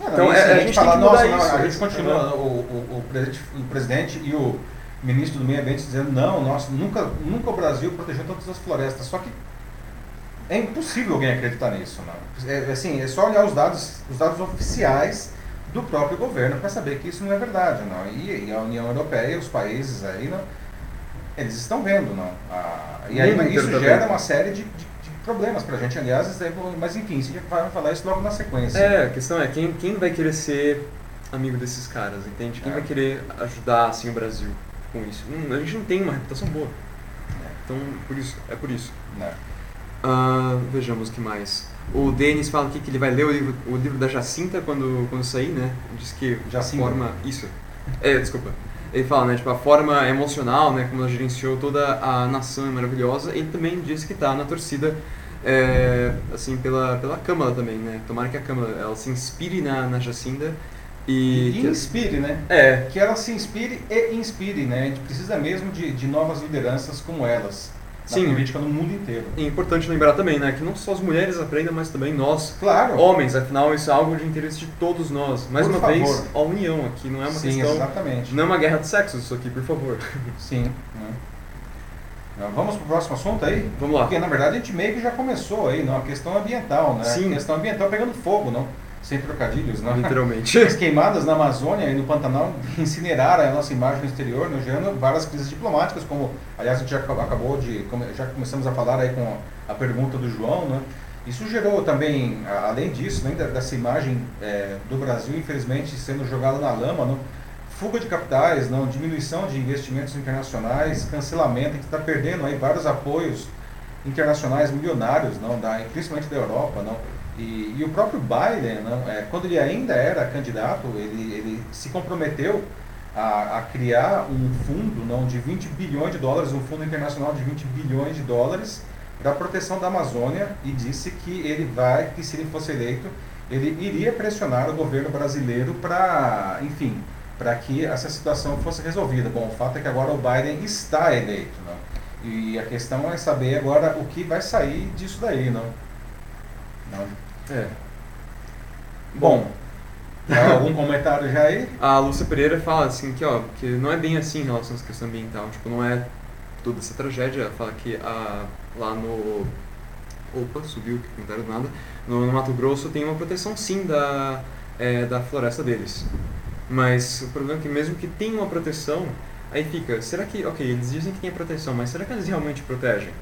É, então, é, a, gente, a gente fala, nossa, não, a gente continua, o, o, o, presidente, o presidente e o ministro do Meio Ambiente dizendo não, nossa, nunca, nunca o Brasil protegeu todas as florestas. Só que é impossível alguém acreditar nisso. Não. É, assim, é só olhar os dados, os dados oficiais do próprio governo para saber que isso não é verdade. Não. E, e a União Europeia, os países aí, não, eles estão vendo. Não. Ah, e aí isso gera uma série de, de, problemas para a gente, aliás, mas enfim, gente vai falar isso logo na sequência. É, a questão é quem, quem vai querer ser amigo desses caras, entende? Quem é. vai querer ajudar assim o Brasil? com isso. Hum, a gente não tem uma reputação boa. Então, por isso, é por isso. Uh, vejamos o que mais. O Denis fala aqui que ele vai ler o livro, o livro da Jacinta quando, quando sair, né? Diz que Jacinta. forma. Isso. É, desculpa. Ele fala, né? Tipo, a forma emocional, né? Como ela gerenciou toda a nação é maravilhosa. Ele também disse que está na torcida, é, assim, pela, pela Câmara também, né? Tomara que a Câmara ela se inspire na, na Jacinta e, e inspire, né? É. Que ela se inspire e inspire, né? A gente precisa mesmo de, de novas lideranças como elas. Sim. Política no mundo inteiro. É importante lembrar também, né? Que não só as mulheres aprendam, mas também nós, claro. homens. Afinal, isso é algo de interesse de todos nós. Mais por uma favor. vez, a união aqui. Não é uma Sim, questão... exatamente. Não é uma guerra de sexos isso aqui, por favor. Sim. Né? Vamos para o próximo assunto aí? Vamos lá. Porque, na verdade, a gente meio que já começou aí, não? A questão ambiental, né? Sim. A questão ambiental pegando fogo, não? Sem trocadilhos, né? Literalmente. As queimadas na Amazônia e no Pantanal incineraram a nossa imagem exterior, né, gerando várias crises diplomáticas, como, aliás, a gente já acabou de, já começamos a falar aí com a pergunta do João, né? Isso gerou também, além disso, além dessa imagem é, do Brasil, infelizmente, sendo jogada na lama, né? fuga de capitais, não, diminuição de investimentos internacionais, cancelamento, a gente está perdendo aí vários apoios internacionais milionários, não, da, principalmente da Europa, não, e, e o próprio Biden, não, é, quando ele ainda era candidato, ele, ele se comprometeu a, a, criar um fundo não, de 20 bilhões de dólares, um fundo internacional de 20 bilhões de dólares para a proteção da Amazônia e disse que ele vai, que se ele fosse eleito, ele iria pressionar o governo brasileiro para, enfim, para que essa situação fosse resolvida. Bom, o fato é que agora o Biden está eleito, não? e a questão é saber agora o que vai sair disso daí, não? não? É. Bom, <laughs> algum comentário já aí? A Lúcia Pereira fala assim que, ó, que não é bem assim em relação à questão ambiental, tipo, não é toda essa tragédia, ela fala que a, lá no opa, subiu que comentário do nada, no, no, Mato Grosso tem uma proteção sim da, é, da floresta deles. Mas o problema é que mesmo que tenha uma proteção, aí fica, será que, ok, eles dizem que tem a proteção, mas será que eles realmente protegem?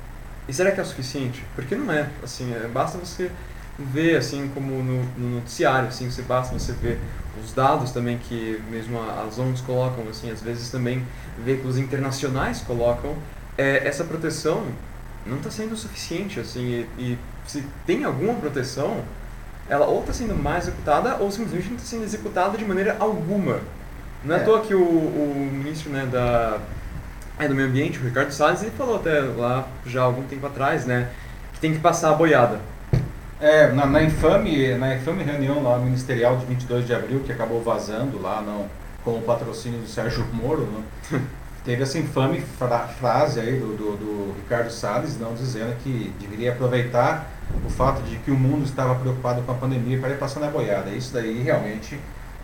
E será que é o suficiente? Porque não é, assim, é, basta você ver assim como no, no, noticiário assim você basta você ver os dados também que mesmo as ONGs colocam, assim, às vezes também veículos internacionais colocam, é, essa proteção não está sendo suficiente, assim, e, e, se tem alguma proteção, ela ou está sendo mais executada ou simplesmente não está sendo executada de maneira alguma. Não é, é. à toa que o, o ministro né, da, é, do Meio Ambiente, o Ricardo Salles, ele falou até lá já há algum tempo atrás, né, que tem que passar a boiada. É, na, na, infame, na infame reunião lá ministerial de 22 de abril, que acabou vazando lá não, com o patrocínio do Sérgio Moro, não, <laughs> teve essa infame fra frase aí do, do, do, Ricardo Salles, não dizendo que deveria aproveitar o fato de que o mundo estava preocupado com a pandemia para ir passando a boiada. Isso daí realmente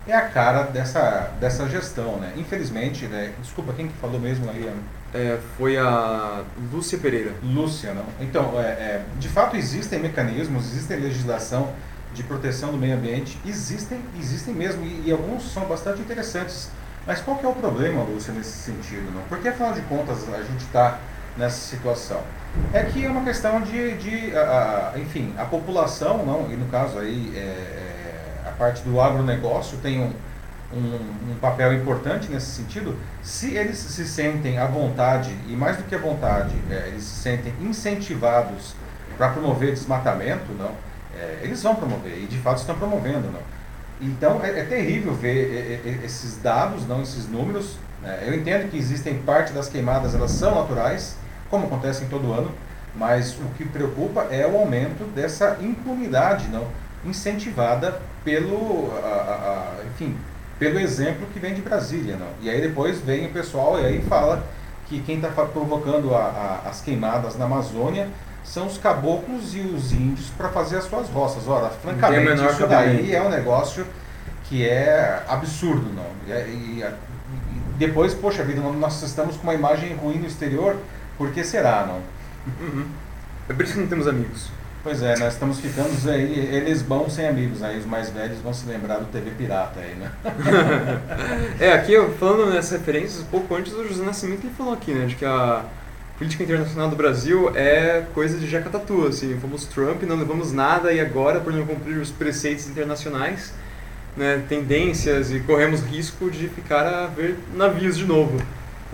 é a cara dessa, dessa gestão, né? Infelizmente, né? Desculpa, quem que falou mesmo aí? É, foi a Lúcia Pereira. Lúcia, não? Então, é, é, de fato existem mecanismos, existem legislação de proteção do meio ambiente, existem, existem mesmo, e, e alguns são bastante interessantes mas qual que é o problema, Lúcia, nesse sentido? Não? Porque, afinal de contas, a gente está nessa situação? É que é uma questão de, de a, a, enfim, a população, não, e no caso aí é, é, parte do agronegócio tem um, um, um, papel importante nesse sentido, se eles se sentem à vontade, e mais do que à vontade, é, eles se sentem incentivados para promover desmatamento, não, é, eles vão promover, e de fato estão promovendo, não. Então é, é terrível ver é, é, esses dados, não esses números. Né? Eu entendo que existem parte das queimadas, elas são naturais, como acontece em todo ano, mas o que preocupa é o aumento dessa impunidade não incentivada pelo, a, a, enfim, pelo exemplo que vem de Brasília. Não? E aí depois vem o pessoal e aí fala que quem está provocando a, as queimadas na Amazônia são os caboclos e os índios para fazer as suas roças. Ora, francamente, isso daí é um negócio que é absurdo, não. E, e, e, depois, poxa vida, nós estamos com uma imagem ruim no exterior, por que será, não? Uhum. É por isso que não temos amigos. Pois é, nós estamos ficando aí, eles vão sem amigos, aí os mais velhos vão se lembrar do TV Pirata aí, né? <laughs> é, aqui falando nessas referências, pouco antes do José Nascimento ele falou aqui, né, de que a política internacional do Brasil é coisa de jacatatu, assim, fomos Trump, não levamos nada e agora, por não cumprir os preceitos internacionais, né, tendências e corremos risco de ficar a ver navios de novo.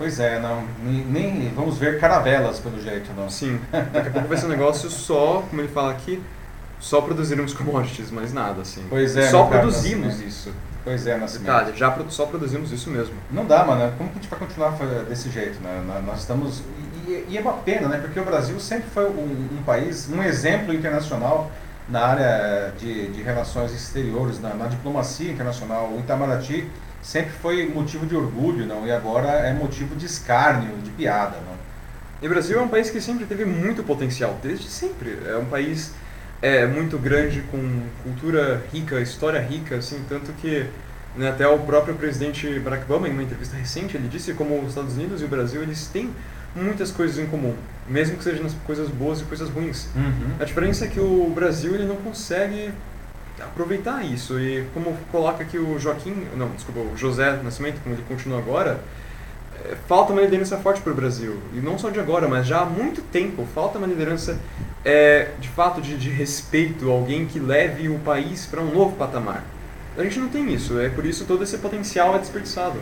Pois é, não, nem vamos ver caravelas pelo jeito, não. Sim, daqui a pouco vai ser um negócio só, como ele fala aqui, só produzirmos commodities, mais nada, assim. Pois é. Só produzimos isso. Pois é, Nascimento. Detalhe, já só produzimos isso mesmo. Não dá, mano. Como que a gente vai continuar desse jeito, né? Nós estamos e, é uma pena, né? Porque o Brasil sempre foi um, um país, um exemplo internacional na área de, de relações exteriores, na, na, diplomacia internacional. O Itamaraty sempre foi motivo de orgulho, não? E agora é motivo de escárnio, de piada, não? E o Brasil é um país que sempre teve muito potencial, desde sempre. É um país é, muito grande, com cultura rica, história rica, assim, tanto que né, até o próprio presidente Barack Obama, em uma entrevista recente, ele disse como os Estados Unidos e o Brasil, eles têm muitas coisas em comum, mesmo que sejam coisas boas e coisas ruins. Uhum. A diferença é que o Brasil ele não consegue aproveitar isso e como coloca aqui o Joaquim, não, desculpa, o José Nascimento, como ele continua agora, é, falta uma liderança forte para o Brasil e não só de agora, mas já há muito tempo falta uma liderança é, de fato de, de respeito, alguém que leve o país para um novo patamar. A gente não tem isso, é por isso todo esse potencial é desperdiçado.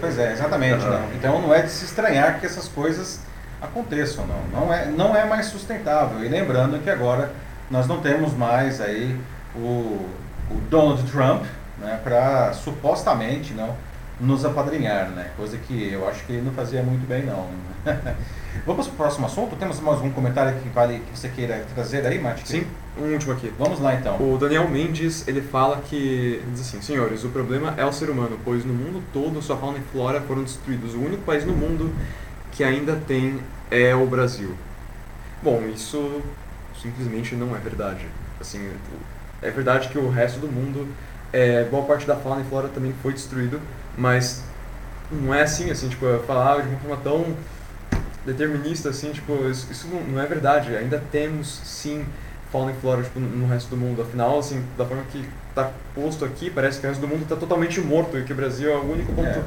Pois é, exatamente. Uhum. Não. Então não é de se estranhar que essas coisas aconteçam, não. Não é, não é mais sustentável. E lembrando que agora nós não temos mais aí o, o Donald Trump né, para supostamente não nos apadrinhar, né? Coisa que eu acho que ele não fazia muito bem não. <laughs> Vamos para o próximo assunto? Temos mais algum comentário que vale que você queira trazer aí, Mati? Sim, um último aqui. Vamos lá então. O Daniel Mendes, ele fala que, diz assim, senhores, o problema é o ser humano, pois no mundo todo sua fauna e flora foram destruídos. O único país no mundo que ainda tem é o Brasil. Bom, isso simplesmente não é verdade. Assim, é verdade que o resto do mundo, é, boa parte da fauna e flora também foi destruído, mas não é assim, assim, tipo, falar de uma forma tão determinista, assim, tipo, isso, isso não, é verdade. Ainda temos, sim, fauna e flora tipo, no resto do mundo. Afinal, assim, da forma que está posto aqui, parece que o resto do mundo está totalmente morto e que o Brasil é o único ponto é.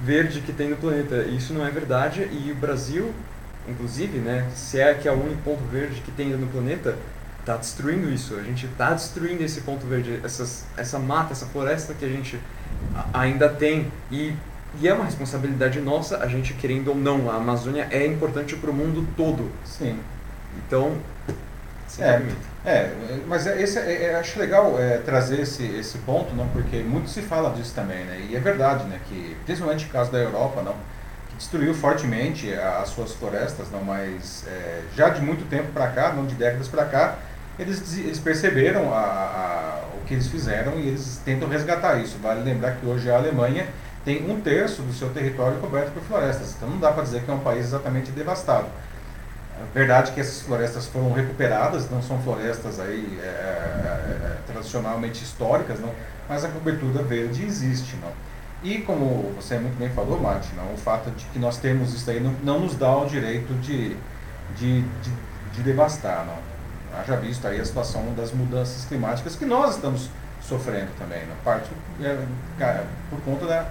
verde que tem no planeta. Isso não é verdade e o Brasil, inclusive, né, se é que é o único ponto verde que tem no planeta, está destruindo isso. A gente está destruindo esse ponto verde, essas, essa mata, essa floresta que a gente ainda tem. E, e é uma responsabilidade nossa, a gente querendo ou não. A Amazônia é importante para o mundo todo. Sim. Então, é, é, mas é, esse, é, é, acho legal é, trazer esse, esse ponto, não, porque muito se fala disso também, né? E é verdade, né? Que principalmente no caso da Europa, não, que destruiu fortemente as suas florestas, não, mas é, já de muito tempo para cá, não de décadas para cá, eles, eles perceberam a, a, o que eles fizeram e eles tentam resgatar isso. Vale lembrar que hoje a Alemanha tem um terço do seu território coberto por florestas, então não dá para dizer que é um país exatamente devastado. É verdade que essas florestas foram recuperadas, não são florestas aí é, é, é, tradicionalmente históricas, não, mas a cobertura verde existe, não. E como você muito bem falou, Mate, não, o fato de que nós temos isso aí não, não nos dá o direito de, de, de, de devastar, não. Haja visto aí a situação das mudanças climáticas que nós estamos sofrendo também, não. Parte é, por conta da,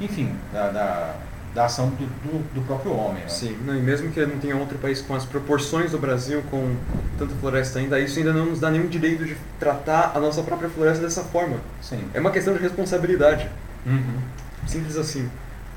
enfim, da, da da ação do, do, do próprio homem. Né? Sim, não, e mesmo que não tenha outro país com as proporções do Brasil, com tanta floresta ainda, isso ainda não nos dá nenhum direito de tratar a nossa própria floresta dessa forma. Sim. É uma questão de responsabilidade. Uhum. Simples assim.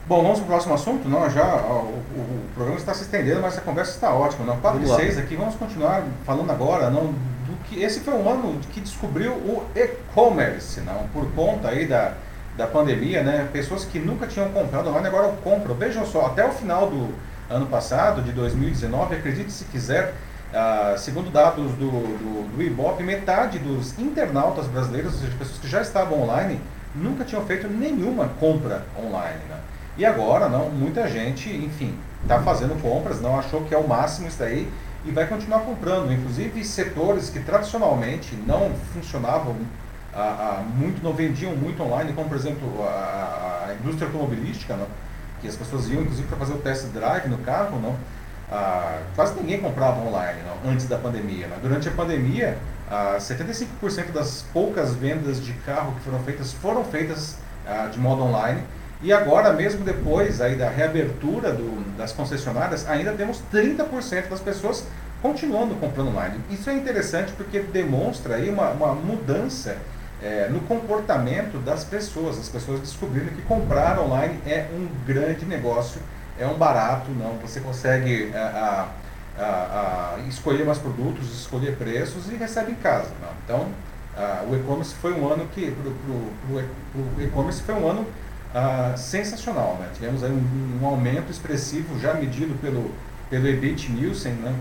Bom, vamos para o próximo assunto? Não, já ó, o, o, programa está se estendendo, mas a conversa está ótima. Não, 4 e 6 aqui, vamos continuar falando agora não, do que esse foi um ano que descobriu o e-commerce, não, por conta aí da da pandemia, né? Pessoas que nunca tinham comprado online agora compram. Vejam só, até o final do ano passado, de 2019, acredite se quiser, ah, segundo dados do, do, do Ibope, metade dos internautas brasileiros, ou seja, pessoas que já estavam online, nunca tinham feito nenhuma compra online. Né? E agora, não, muita gente, enfim, está fazendo compras, não achou que é o máximo isso daí e vai continuar comprando. Inclusive setores que tradicionalmente não funcionavam a, a, muito, não vendiam muito online, como por exemplo a, a indústria automobilística, não? que as pessoas iam inclusive para fazer o test drive no carro, não? Quase ninguém comprava online não? antes da pandemia. Não? Durante a pandemia, ah, 75% das poucas vendas de carro que foram feitas foram feitas de modo online. E agora, mesmo depois aí da reabertura do, das concessionárias, ainda temos 30% das pessoas continuando comprando online. Isso é interessante porque demonstra aí uma, uma mudança é, no comportamento das pessoas. As pessoas descobriram que comprar online é um grande negócio, é um barato, não. Você consegue é, a, a, a, escolher mais produtos, escolher preços e recebe em casa. Não. Então, o e-commerce foi um ano que para o e-commerce foi um ano sensacional. Né? Tivemos aí um, um, aumento expressivo já medido pelo pelo EBIT Nielsen, né?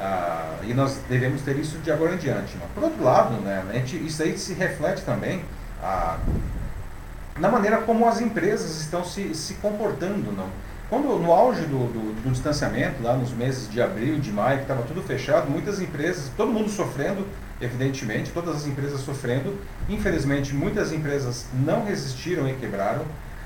Ah, e nós devemos ter isso de agora em diante. Né? Por outro lado, né, gente, isso aí se reflete também ah, na maneira como as empresas estão se, se comportando. Não? Quando, no auge do, do, do distanciamento, lá nos meses de abril, de maio, que estava tudo fechado, muitas empresas, todo mundo sofrendo, evidentemente, todas as empresas sofrendo. Infelizmente, muitas empresas não resistiram e quebraram,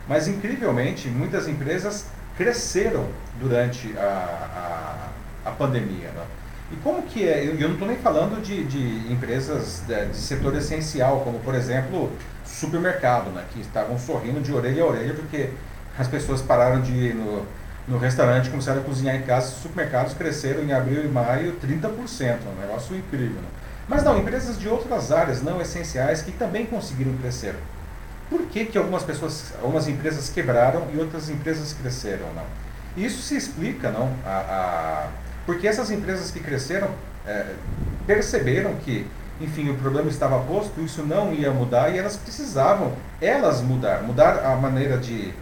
mas incrivelmente, muitas empresas cresceram durante a, a, a pandemia. Né? E como que é? Eu, eu não estou nem falando de, de empresas de, de, setor essencial, como por exemplo supermercado, né, que estavam sorrindo de orelha a orelha porque as pessoas pararam de ir no, no restaurante, começaram a cozinhar em casa, os supermercados cresceram em abril e maio 30%, um negócio incrível. Né? Mas não, empresas de outras áreas não essenciais que também conseguiram crescer. Por que, que algumas pessoas, algumas empresas quebraram e outras empresas cresceram? Não? Isso se explica, não? A, a porque essas empresas que cresceram é, perceberam que, enfim, o problema estava posto, isso não ia mudar e elas precisavam, elas mudar, mudar a maneira de,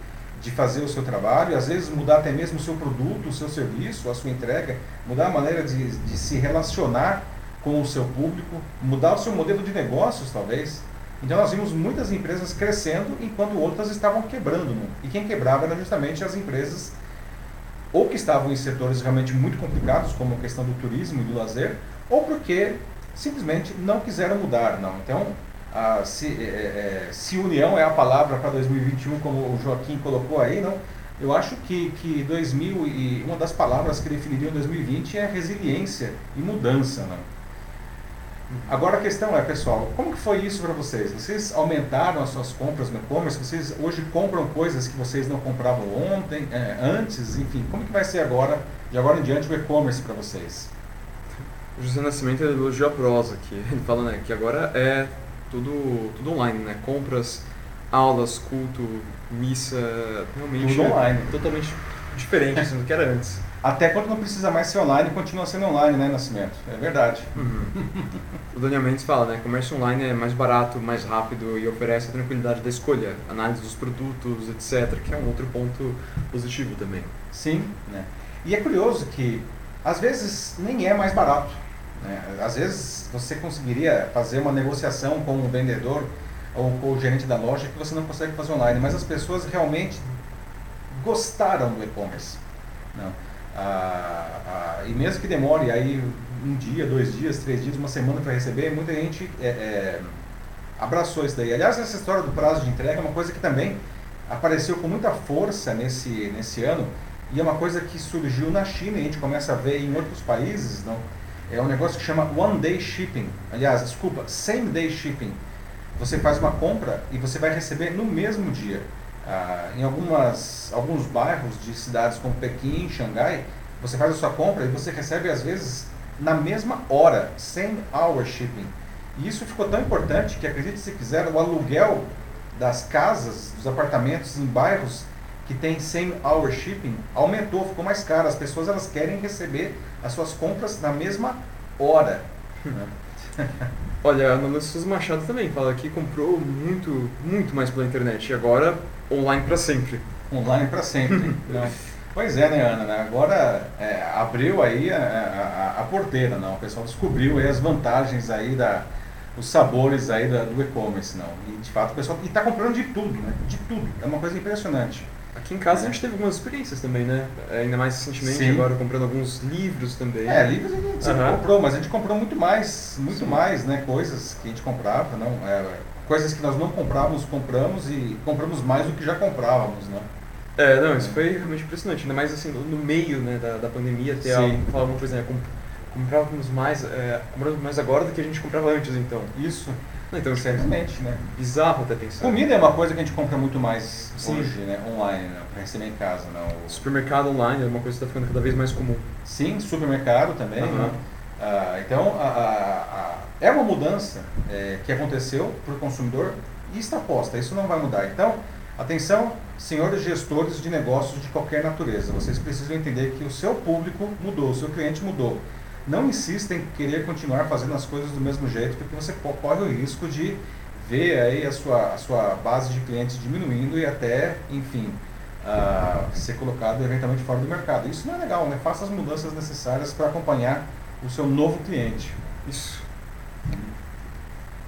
de fazer o seu trabalho, às vezes mudar até mesmo o seu produto, o seu serviço, a sua entrega, mudar a maneira de, de se relacionar com o seu público, mudar o seu modelo de negócios, talvez. Então nós vimos muitas empresas crescendo enquanto outras estavam quebrando. E quem quebrava eram justamente as empresas ou que estavam em setores realmente muito complicados, como a questão do turismo e do lazer, ou porque simplesmente não quiseram mudar, não. Então, a, se, é, é, se união é a palavra para 2021, como o Joaquim colocou aí, não? Eu acho que, que 2000 e uma das palavras que definiriam 2020 é resiliência e mudança, não? Agora a questão é, pessoal, como que foi isso para vocês? Vocês aumentaram as suas compras no e-commerce? Vocês hoje compram coisas que vocês não compravam ontem, é, antes? Enfim, como que vai ser agora, de agora em diante, o e-commerce para vocês? O José Nascimento elogiou a prosa, que <laughs> ele fala né, que agora é tudo, tudo online, né? Compras, aulas, culto, missa, realmente tudo online. totalmente diferente assim, do que era antes. Até quando não precisa mais ser online, continua sendo online, né, Nascimento? É verdade. Uhum. o Daniel Mendes fala, né? Comércio online é mais barato, mais rápido e oferece a tranquilidade da escolha, análise dos produtos, etc., que é um outro ponto positivo também. Sim, né? E é curioso que às vezes nem é mais barato. Né? Às vezes você conseguiria fazer uma negociação com o vendedor ou com o gerente da loja que você não consegue fazer online, mas as pessoas realmente gostaram do e-commerce. Ah, ah, e mesmo que demore aí um dia, dois dias, três dias, uma semana para receber, muita gente é, é, abraçou isso daí. Aliás, essa história do prazo de entrega é uma coisa que também apareceu com muita força nesse, nesse ano e é uma coisa que surgiu na China e a gente começa a ver em outros países. Não? É um negócio que chama One Day Shipping. Aliás, desculpa, Same Day Shipping. Você faz uma compra e você vai receber no mesmo dia. Ah, em algumas, alguns bairros de cidades como Pequim Xangai, você faz a sua compra e você recebe às vezes na mesma hora, same hour shipping. E isso ficou tão importante que, acredite se quiser, o aluguel das casas, dos apartamentos em bairros que tem same hour shipping aumentou, ficou mais caro. As pessoas elas querem receber as suas compras na mesma hora. <laughs> Olha, a Ana Souza Machado também fala que comprou muito, muito mais pela internet e agora online para sempre. Online para sempre. <laughs> Né? Pois é, né, Ana? Agora é, abriu aí a, a, a, porteira, não? O pessoal descobriu aí as vantagens aí da, os sabores aí da, do e-commerce, não? E de fato o pessoal está comprando de tudo, né? De tudo. É uma coisa impressionante. Aqui em casa a gente teve algumas experiências também, né? É, ainda mais recentemente, Sim. agora comprando alguns livros também. É, livros a gente uhum. comprou, mas a gente comprou muito mais, muito Sim. mais, né? Coisas que a gente comprava, não? É, coisas que nós não comprávamos, compramos e compramos mais do que já comprávamos, né? É, não, isso foi realmente impressionante, ainda mais assim, no meio né, da, da pandemia, ter algo que falava, por exemplo, comprávamos mais, é, comprávamos mais agora do que a gente comprava antes, então. Isso. Então, certamente, né? Bizarro até pensar. Comida é uma coisa que a gente compra muito mais Sim. hoje, né? Online, né? Pra receber em casa, não. O supermercado online é uma coisa que está ficando cada vez mais comum. Sim, supermercado também, uhum. né? Ah, então, a, a, a, é uma mudança é, que aconteceu para o consumidor e está posta. Isso não vai mudar. Então, atenção, senhores gestores de negócios de qualquer natureza. Vocês precisam entender que o seu público mudou, o seu cliente mudou não insista em querer continuar fazendo as coisas do mesmo jeito, porque você corre o risco de ver aí a sua, a sua base de clientes diminuindo e até, enfim, uh, ser colocado eventualmente fora do mercado. Isso não é legal, né? Faça as mudanças necessárias para acompanhar o seu novo cliente. Isso.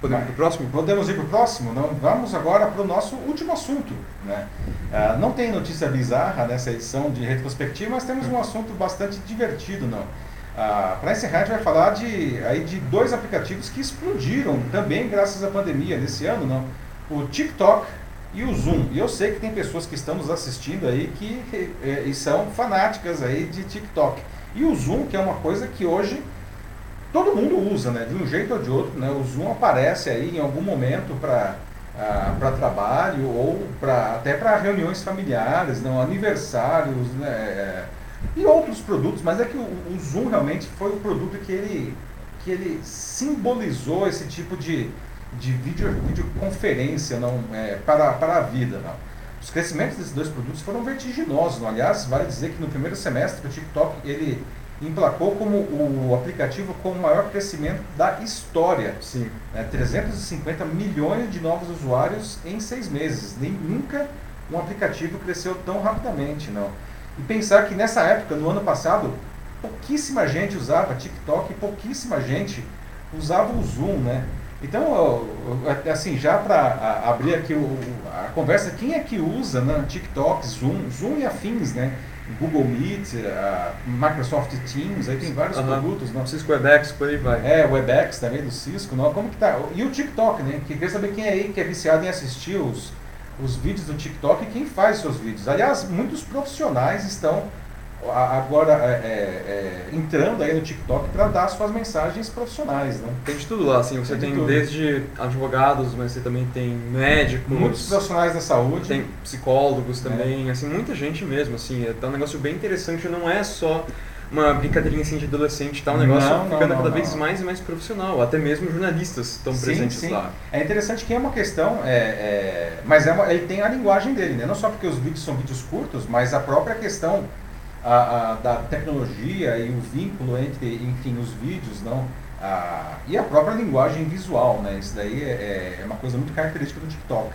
Podemos ir para o próximo? Podemos ir para o próximo? Não, vamos agora para o nosso último assunto. Né? Uh, não tem notícia bizarra nessa edição de retrospectiva, mas temos um assunto bastante divertido. não ah, Para encerrar, a gente vai falar de, aí de dois aplicativos que explodiram também graças à pandemia nesse ano, não? O TikTok e o Zoom. E eu sei que tem pessoas que estão nos assistindo aí que é, e são fanáticas aí de TikTok. E o Zoom, que é uma coisa que hoje todo mundo usa, né? De um jeito ou de outro, né? O Zoom aparece aí em algum momento para ah, para trabalho ou pra, até para reuniões familiares, não aniversários, né? E outros produtos, mas é que o, o Zoom realmente foi o produto que ele, que ele simbolizou esse tipo de, de vídeo, videoconferência não, é, para, para a vida. Não. Os crescimentos desses dois produtos foram vertiginosos. Não? Aliás, vale dizer que no primeiro semestre o TikTok ele emplacou como o aplicativo com o maior crescimento da história. Sim. Né? 350 milhões de novos usuários em seis meses. Nem nunca um aplicativo cresceu tão rapidamente. não. E pensar que nessa época, no ano passado, pouquíssima gente usava TikTok e pouquíssima gente usava o Zoom, né? Então, assim, já para abrir aqui o, a conversa, quem é que usa né, TikTok, Zoom, Zoom e afins, né? Google Meet, Microsoft Teams, aí tem vários uhum. produtos. Não? Cisco WebEx, por aí vai. É, WebEx também do Cisco, não? como que tá? E o TikTok, né? Que quer saber quem é aí que é viciado em assistir os, os vídeos do TikTok e quem faz seus vídeos. Aliás, muitos profissionais estão agora é, é, é, entrando aí no TikTok para dar suas mensagens profissionais, né? Tem de tudo lá, assim, você tem, tem desde advogados, mas você também tem médicos, muitos profissionais da saúde, tem psicólogos também, é. assim, muita gente mesmo, assim, é um negócio bem interessante, não é só uma brincadeirinha assim de adolescente, tá? Um negócio não, ficando não, cada vez mais e mais profissional. Até mesmo jornalistas estão presentes sim. lá. É interessante que é uma questão, é, é mas é uma, ele tem a linguagem dele, né? Não só porque os vídeos são vídeos curtos, mas a própria questão a, a, da tecnologia e o vínculo entre, enfim, os vídeos, não? A, e a própria linguagem visual, né? Isso daí é, é uma coisa muito característica do TikTok.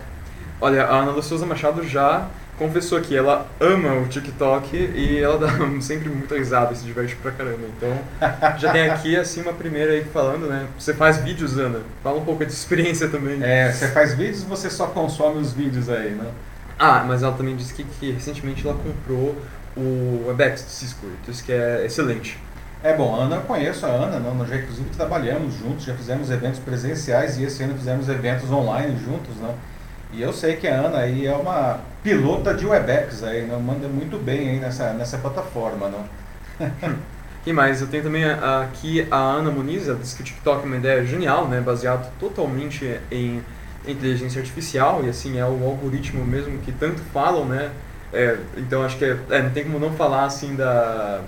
Olha, a Ana Luciosa Machado já confessou que ela ama o TikTok e ela dá <laughs> sempre muita risada e se diverte pra caramba. Então, <laughs> já tem aqui assim uma primeira aí falando, né? Você faz vídeos, Ana? Fala um pouco de experiência também. É, você faz vídeos ou você só consome os vídeos aí, né? Ah, mas ela também disse que, que recentemente ela comprou o Webex do Cisco, isso que é excelente. É bom, Ana eu conheço a Ana, não, nós já inclusive trabalhamos juntos, já fizemos eventos presenciais e esse ano fizemos eventos online juntos, né? E eu sei que a Ana aí é uma pilota de Webex aí, não manda muito bem aí nessa, nessa plataforma, não? <laughs> e mais, eu tenho também aqui a Ana Muniz, ela disse que o TikTok é uma ideia genial, né, baseado totalmente em inteligência artificial e assim é o algoritmo mesmo que tanto falam, né? É, então acho que é, é, não tem como não falar assim da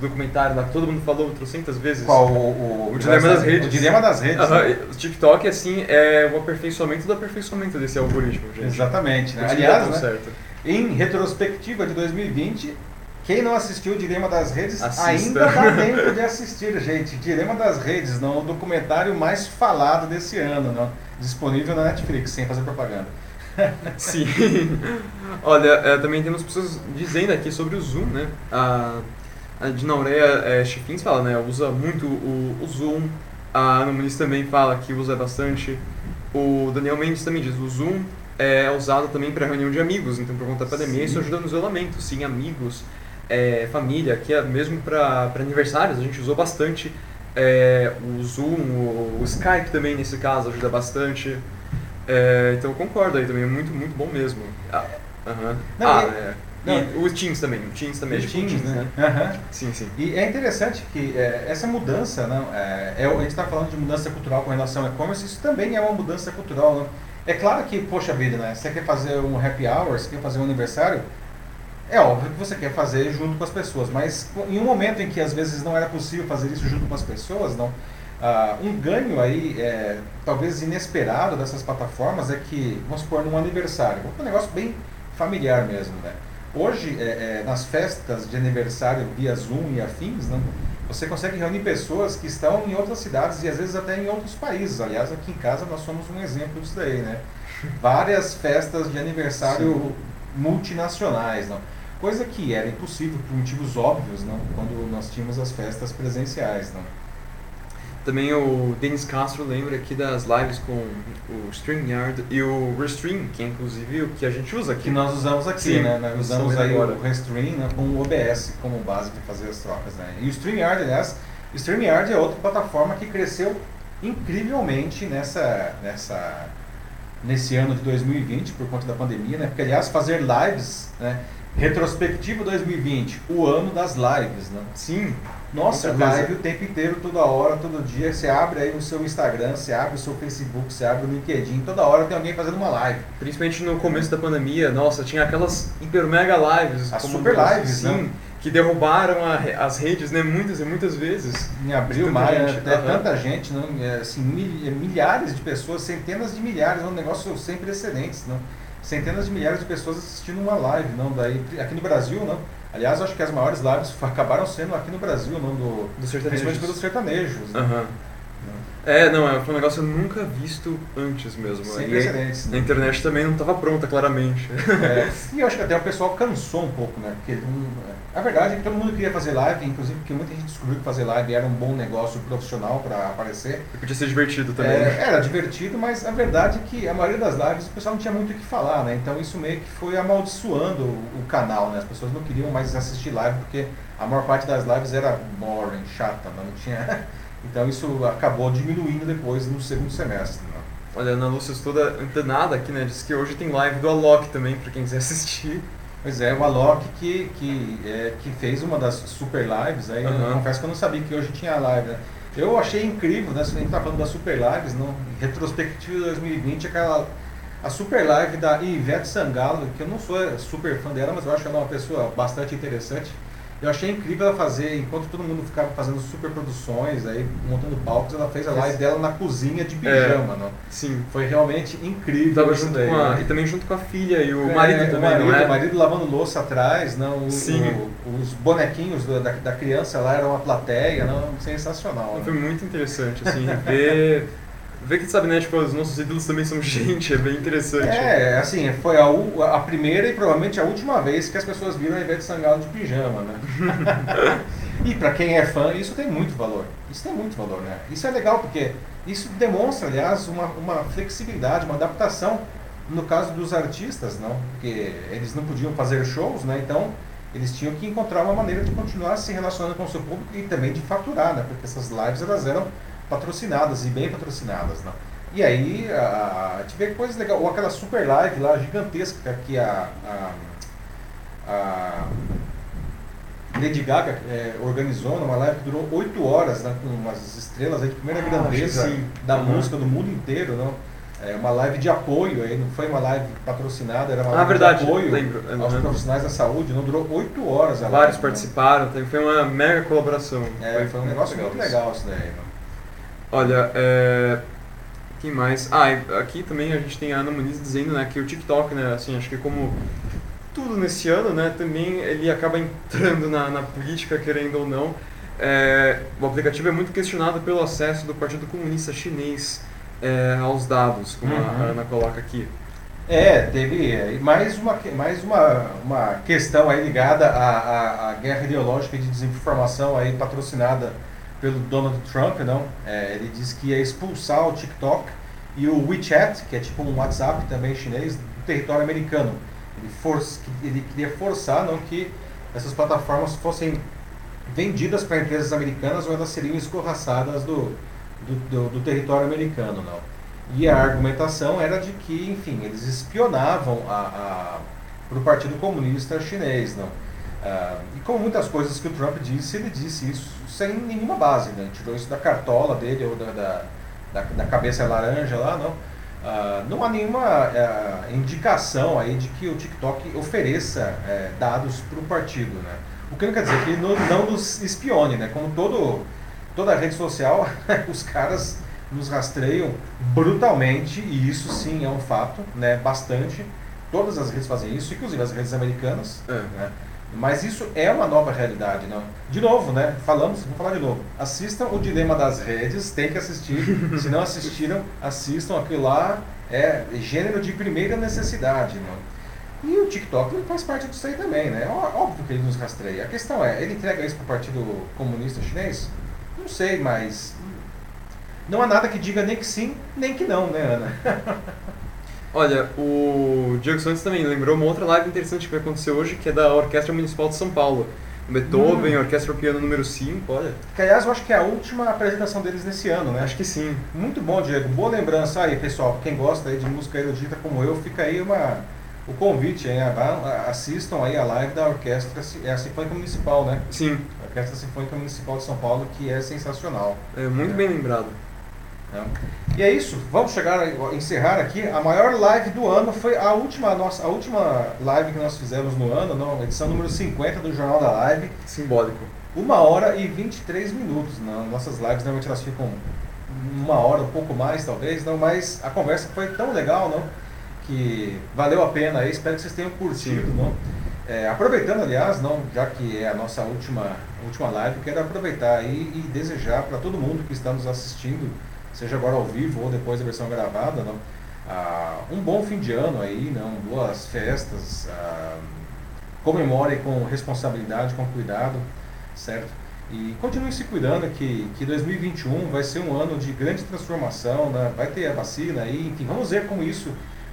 documentário lá que todo mundo falou trocentas vezes. Qual? O, o, o Dilema das Redes. O Dilema das Redes. Né? O TikTok, assim, é o aperfeiçoamento do aperfeiçoamento desse algoritmo, gente. Exatamente. Né? Aliás, né, certo. em retrospectiva de 2020, quem não assistiu o Dilema das Redes Assista. ainda <laughs> dá tempo de assistir, gente. Dilema das Redes, não, o documentário mais falado desse ano, não? disponível na Netflix, sem fazer propaganda. <laughs> Sim. Olha, é, também temos pessoas dizendo aqui sobre o Zoom, né? A a Dinaureia é, Chifins fala, né? Usa muito o, o Zoom. A Ana Muniz também fala que usa bastante. O Daniel Mendes também diz o Zoom é usado também para reunião de amigos, então por conta da pandemia sim. isso ajuda no isolamento, sim, amigos, é, família, que é mesmo para aniversários a gente usou bastante é, o Zoom, o, o, Skype também nesse caso ajuda bastante. É, então eu concordo aí também, é muito, muito bom mesmo. Ah, uh -huh. Não, ah, é. Não, os Teams também, o Teams também. Os Teams, né? né? Uhum. Sim, sim. E é interessante que é, essa mudança, não, é, é, a gente está falando de mudança cultural com relação ao e-commerce, isso também é uma mudança cultural. Não? É claro que, poxa vida, né? Você quer fazer um happy hour, você quer fazer um aniversário, é óbvio que você quer fazer junto com as pessoas, mas em um momento em que às vezes não era possível fazer isso junto com as pessoas, não, uh, um ganho aí, é, talvez inesperado dessas plataformas é que, vamos supor, num aniversário, um negócio bem familiar mesmo, né? Hoje, é, é, nas festas de aniversário via Zoom e afins, né, você consegue reunir pessoas que estão em outras cidades e às vezes até em outros países. Aliás, aqui em casa nós somos um exemplo disso daí, né? <laughs> Várias festas de aniversário Sim. multinacionais, não? Coisa que era impossível por motivos óbvios, não? Quando nós tínhamos as festas presenciais, não? Também o Denis Castro lembra aqui das lives com o StreamYard e o Restream, que é inclusive o que a gente usa aqui. Que nós usamos aqui, Sim, né? Nós usamos aí agora. o Restream né, com o OBS como base para fazer as trocas. Né? E o StreamYard, aliás, o StreamYard é outra plataforma que cresceu incrivelmente nessa, nessa, nesse ano de 2020 por conta da pandemia, né? Porque, aliás, fazer lives, né? Retrospectiva 2020, o ano das lives, né? Sim, nossa, live o tempo inteiro, toda hora, todo dia. Você abre aí o seu Instagram, você abre o seu Facebook, você abre o LinkedIn, toda hora tem alguém fazendo uma live. Principalmente no começo da pandemia, nossa, tinha aquelas hiper mega lives. As super lives, sim. Né? Que derrubaram a, as redes, né? Muitas e muitas vezes. Em abril, maio, gente, até uhum. tanta gente, não, é, assim, milhares de pessoas, centenas de milhares, é um negócio sem precedentes, não? Centenas de milhares de pessoas assistindo uma live, não? Daí, aqui no Brasil, não? Aliás, acho que as maiores lives <laughs> acabaram sendo aqui no Brasil, não do, do principalmente pelos sertanejos. Né? Uhum. É, não, é, foi um negócio nunca visto antes mesmo. Sem precedentes. Né? A internet também não estava pronta, claramente. É, <laughs> e eu acho que até o pessoal cansou um pouco, né? Porque a verdade é que todo mundo queria fazer live, inclusive porque muita gente descobriu que fazer live era um bom negócio profissional para aparecer. E podia ser divertido também. É, era divertido, mas a verdade é que a maioria das lives o pessoal não tinha muito o que falar, né? Então isso meio que foi amaldiçoando o, o canal, né? As pessoas não queriam mais assistir live porque a maior parte das lives era boring, chata, né? não tinha Então isso acabou diminuindo depois no segundo semestre. Né? Olha, a Ana Lúcia toda antenada aqui, né? Diz que hoje tem live do Alok também, para quem quiser <laughs> assistir. Pois é, o Alok que, que, é, que fez uma das super lives, aí uhum. confesso que eu não sabia que hoje tinha live, né? Eu achei incrível, né? Se a gente tá falando das super lives, não? retrospectiva de 2020, aquela a super live da Ivete Sangalo, que eu não sou super fã dela, mas eu acho ela uma pessoa bastante interessante. Eu achei incrível ela fazer, enquanto todo mundo ficava fazendo super produções, aí montando palcos, ela fez a live dela na cozinha de pijama, é, não? Sim. Foi realmente incrível. Tava junto daí, com a, né? E também junto com a filha e o é, marido também, o marido, é? O marido lavando louça atrás, não? O, Sim. O, os bonequinhos da, da criança lá eram uma plateia, não? Sensacional. Foi muito interessante, assim, ver ver que, sabe, né, tipo, os nossos ídolos também são gente, é bem interessante. É, assim, foi a, a primeira e provavelmente a última vez que as pessoas viram a Ivete Sangalo de pijama, né? <laughs> e para quem é fã, isso tem muito valor. Isso tem muito valor, né? Isso é legal porque isso demonstra, aliás, uma, uma flexibilidade, uma adaptação no caso dos artistas, não? Porque eles não podiam fazer shows, né? Então, eles tinham que encontrar uma maneira de continuar se relacionando com o seu público e também de faturar, né? Porque essas lives elas eram patrocinadas e bem patrocinadas, né? E aí a, a gente vê coisas legais, ou aquela super live lá gigantesca que a, a, a Lady Gaga é, organizou numa live que durou 8 horas, né, com umas estrelas aí de primeira ah, grandeza da uhum. música do mundo inteiro, não? É uma live de apoio, aí não foi uma live patrocinada, era uma ah, live verdade, de apoio lembro. aos profissionais da saúde, não durou 8 horas. Vários live, participaram, né? foi uma mega colaboração. É, foi, foi um negócio muito legal isso daí. Não? Olha, é... quem mais? Ah, aqui também a gente tem a Ana Muniz dizendo né, que o TikTok, né, assim, acho que como tudo nesse ano, né, também ele acaba entrando na, na política, querendo ou não. É, o aplicativo é muito questionado pelo acesso do Partido Comunista Chinês é, aos dados, como uhum. a Ana coloca aqui. É, teve mais uma, mais uma, uma questão aí ligada à, à, à guerra ideológica de desinformação aí patrocinada pelo Donald Trump, não? É, ele disse que ia expulsar o TikTok e o WeChat, que é tipo um WhatsApp também chinês, do território americano. Ele, for, ele queria forçar não, que essas plataformas fossem vendidas para empresas americanas ou elas seriam escorraçadas do, do, do, do território americano. Não? E a argumentação era de que, enfim, eles espionavam a, a para o Partido Comunista Chinês. Não? Ah, e como muitas coisas que o Trump disse, ele disse isso sem nenhuma base, né? Tirou isso da cartola dele ou da, da, da, da cabeça laranja lá, não. Ah, não há nenhuma uh, indicação aí de que o TikTok ofereça uh, dados para o partido, né? O que não quer dizer que não, não nos espione, né? Como todo, toda rede social, <laughs> os caras nos rastreiam brutalmente, e isso sim é um fato, né? Bastante. Todas as redes fazem isso, inclusive as redes americanas. É. Né? Mas isso é uma nova realidade, não? De novo, né? Falamos, vou falar de novo. Assistam o Dilema das Redes, tem que assistir. <laughs> Se não assistiram, assistam aquilo lá. É gênero de primeira necessidade, não? E o TikTok faz parte disso aí também, né? Óbvio que ele nos rastreia. A questão é, ele entrega isso para o Partido Comunista Chinês? Não sei, mas não há nada que diga nem que sim, nem que não, né, Ana? <laughs> Olha, o Diego Santos também lembrou uma outra live interessante que vai acontecer hoje, que é da Orquestra Municipal de São Paulo. Beethoven, hum. Orquestra Piano número 5, olha. Que aliás eu acho que é a última apresentação deles nesse ano, né? Acho que sim. Muito bom, Diego. Boa lembrança aí, pessoal. Quem gosta aí de música erudita como eu, fica aí uma, o convite, hein? Assistam aí a live da Orquestra, é a Sinfônica Municipal, né? Sim. A Orquestra Sinfônica Municipal de São Paulo, que é sensacional. É muito é. bem lembrado. É. E é isso, vamos chegar a encerrar aqui. A maior live do ano foi a última, nossa, a última live que nós fizemos no ano, não, edição número 50 do Jornal da Live. Simbólico. Uma hora e 23 minutos. Não? Nossas lives normalmente elas ficam uma hora, um pouco mais talvez, não, mas a conversa foi tão legal, não? Que valeu a pena espero que vocês tenham curtido, não? É, aproveitando, aliás, não, já que é a nossa última, última live, quero aproveitar aí e desejar para todo mundo que está nos assistindo seja agora ao vivo ou depois da versão gravada, não? Ah, um bom fim de ano aí, não? boas festas, ah, comemore com responsabilidade, com cuidado, certo? E continue se cuidando que, que 2021 vai ser um ano de grande transformação, né? vai ter a vacina aí, enfim, vamos ver como isso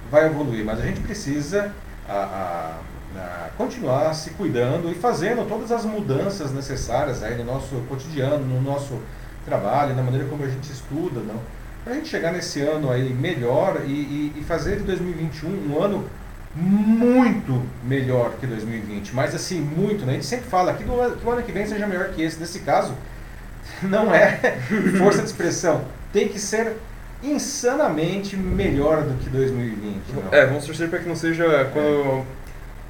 vai evoluir, mas a gente precisa a, a, a continuar se cuidando e fazendo todas as mudanças necessárias aí no nosso cotidiano, no nosso trabalho, na maneira como a gente estuda, não? Para a gente chegar nesse ano aí melhor e, e, e, fazer de 2021 um ano muito melhor que 2020, mas assim, muito, né? A gente sempre fala que, do, que o ano que vem seja melhor que esse. Nesse caso, <laughs> não é <laughs> força de expressão. Tem que ser insanamente melhor do que 2020. Não? É, vamos torcer para que não seja quando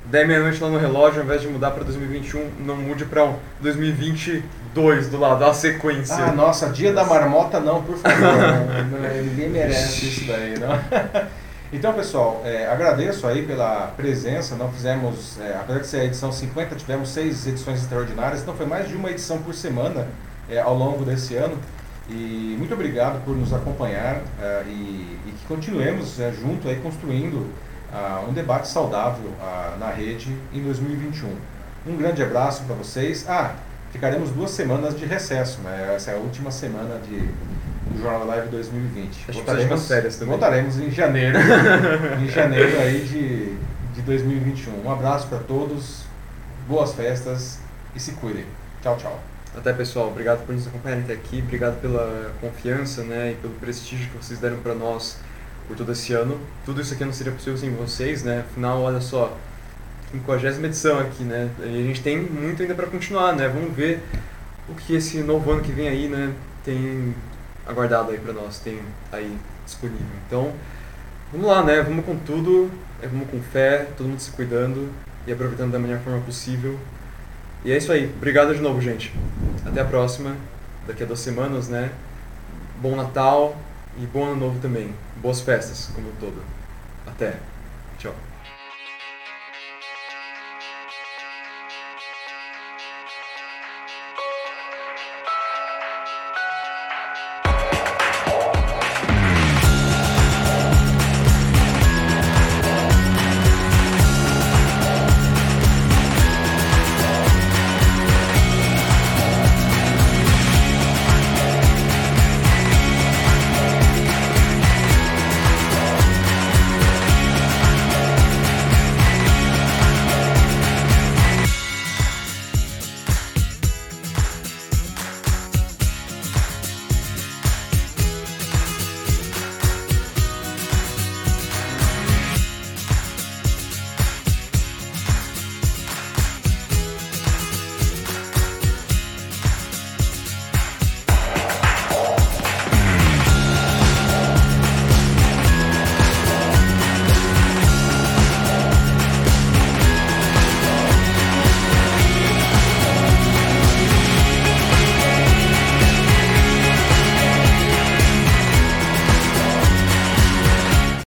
10 meia-noite lá no relógio, ao invés de mudar para 2021, não mude para um 2022 do lado, a sequência. Ah, nossa, dia da marmota não, por favor. <laughs> Ninguém merece isso daí, não. <laughs> Então, pessoal, é, agradeço aí pela presença. Não fizemos, é, apesar de ser a edição 50, tivemos seis edições extraordinárias, então foi mais de uma edição por semana é, ao longo desse ano. E muito obrigado por nos acompanhar é, e, e, que continuemos é, junto aí construindo uh, um debate saudável uh, na rede em 2021. Um grande abraço para vocês. Ah, ficaremos duas semanas de recesso, né? Essa é a última semana de, do Jornal Live 2020. Acho voltaremos, férias também. voltaremos em janeiro, <laughs> em janeiro aí de, de 2021. Um abraço para todos, boas festas e se cuidem. Tchau, tchau. Até pessoal, obrigado por nos acompanharem até aqui, obrigado pela confiança né, e pelo prestígio que vocês deram para nós por todo esse ano. Tudo isso aqui não seria possível sem vocês, né? Afinal, olha só, 50 edição aqui, né? E a gente tem muito ainda para continuar, né? Vamos ver o que esse novo ano que vem aí, né, tem aguardado aí para nós, tem aí disponível. Então, vamos lá, né? Vamos com tudo, é, vamos com fé, todo mundo se cuidando e aproveitando da melhor forma possível. E é isso aí. Obrigado de novo, gente. Até a próxima. Daqui a duas semanas, né? Bom Natal e bom Ano Novo também. Boas festas, como um todo. Até.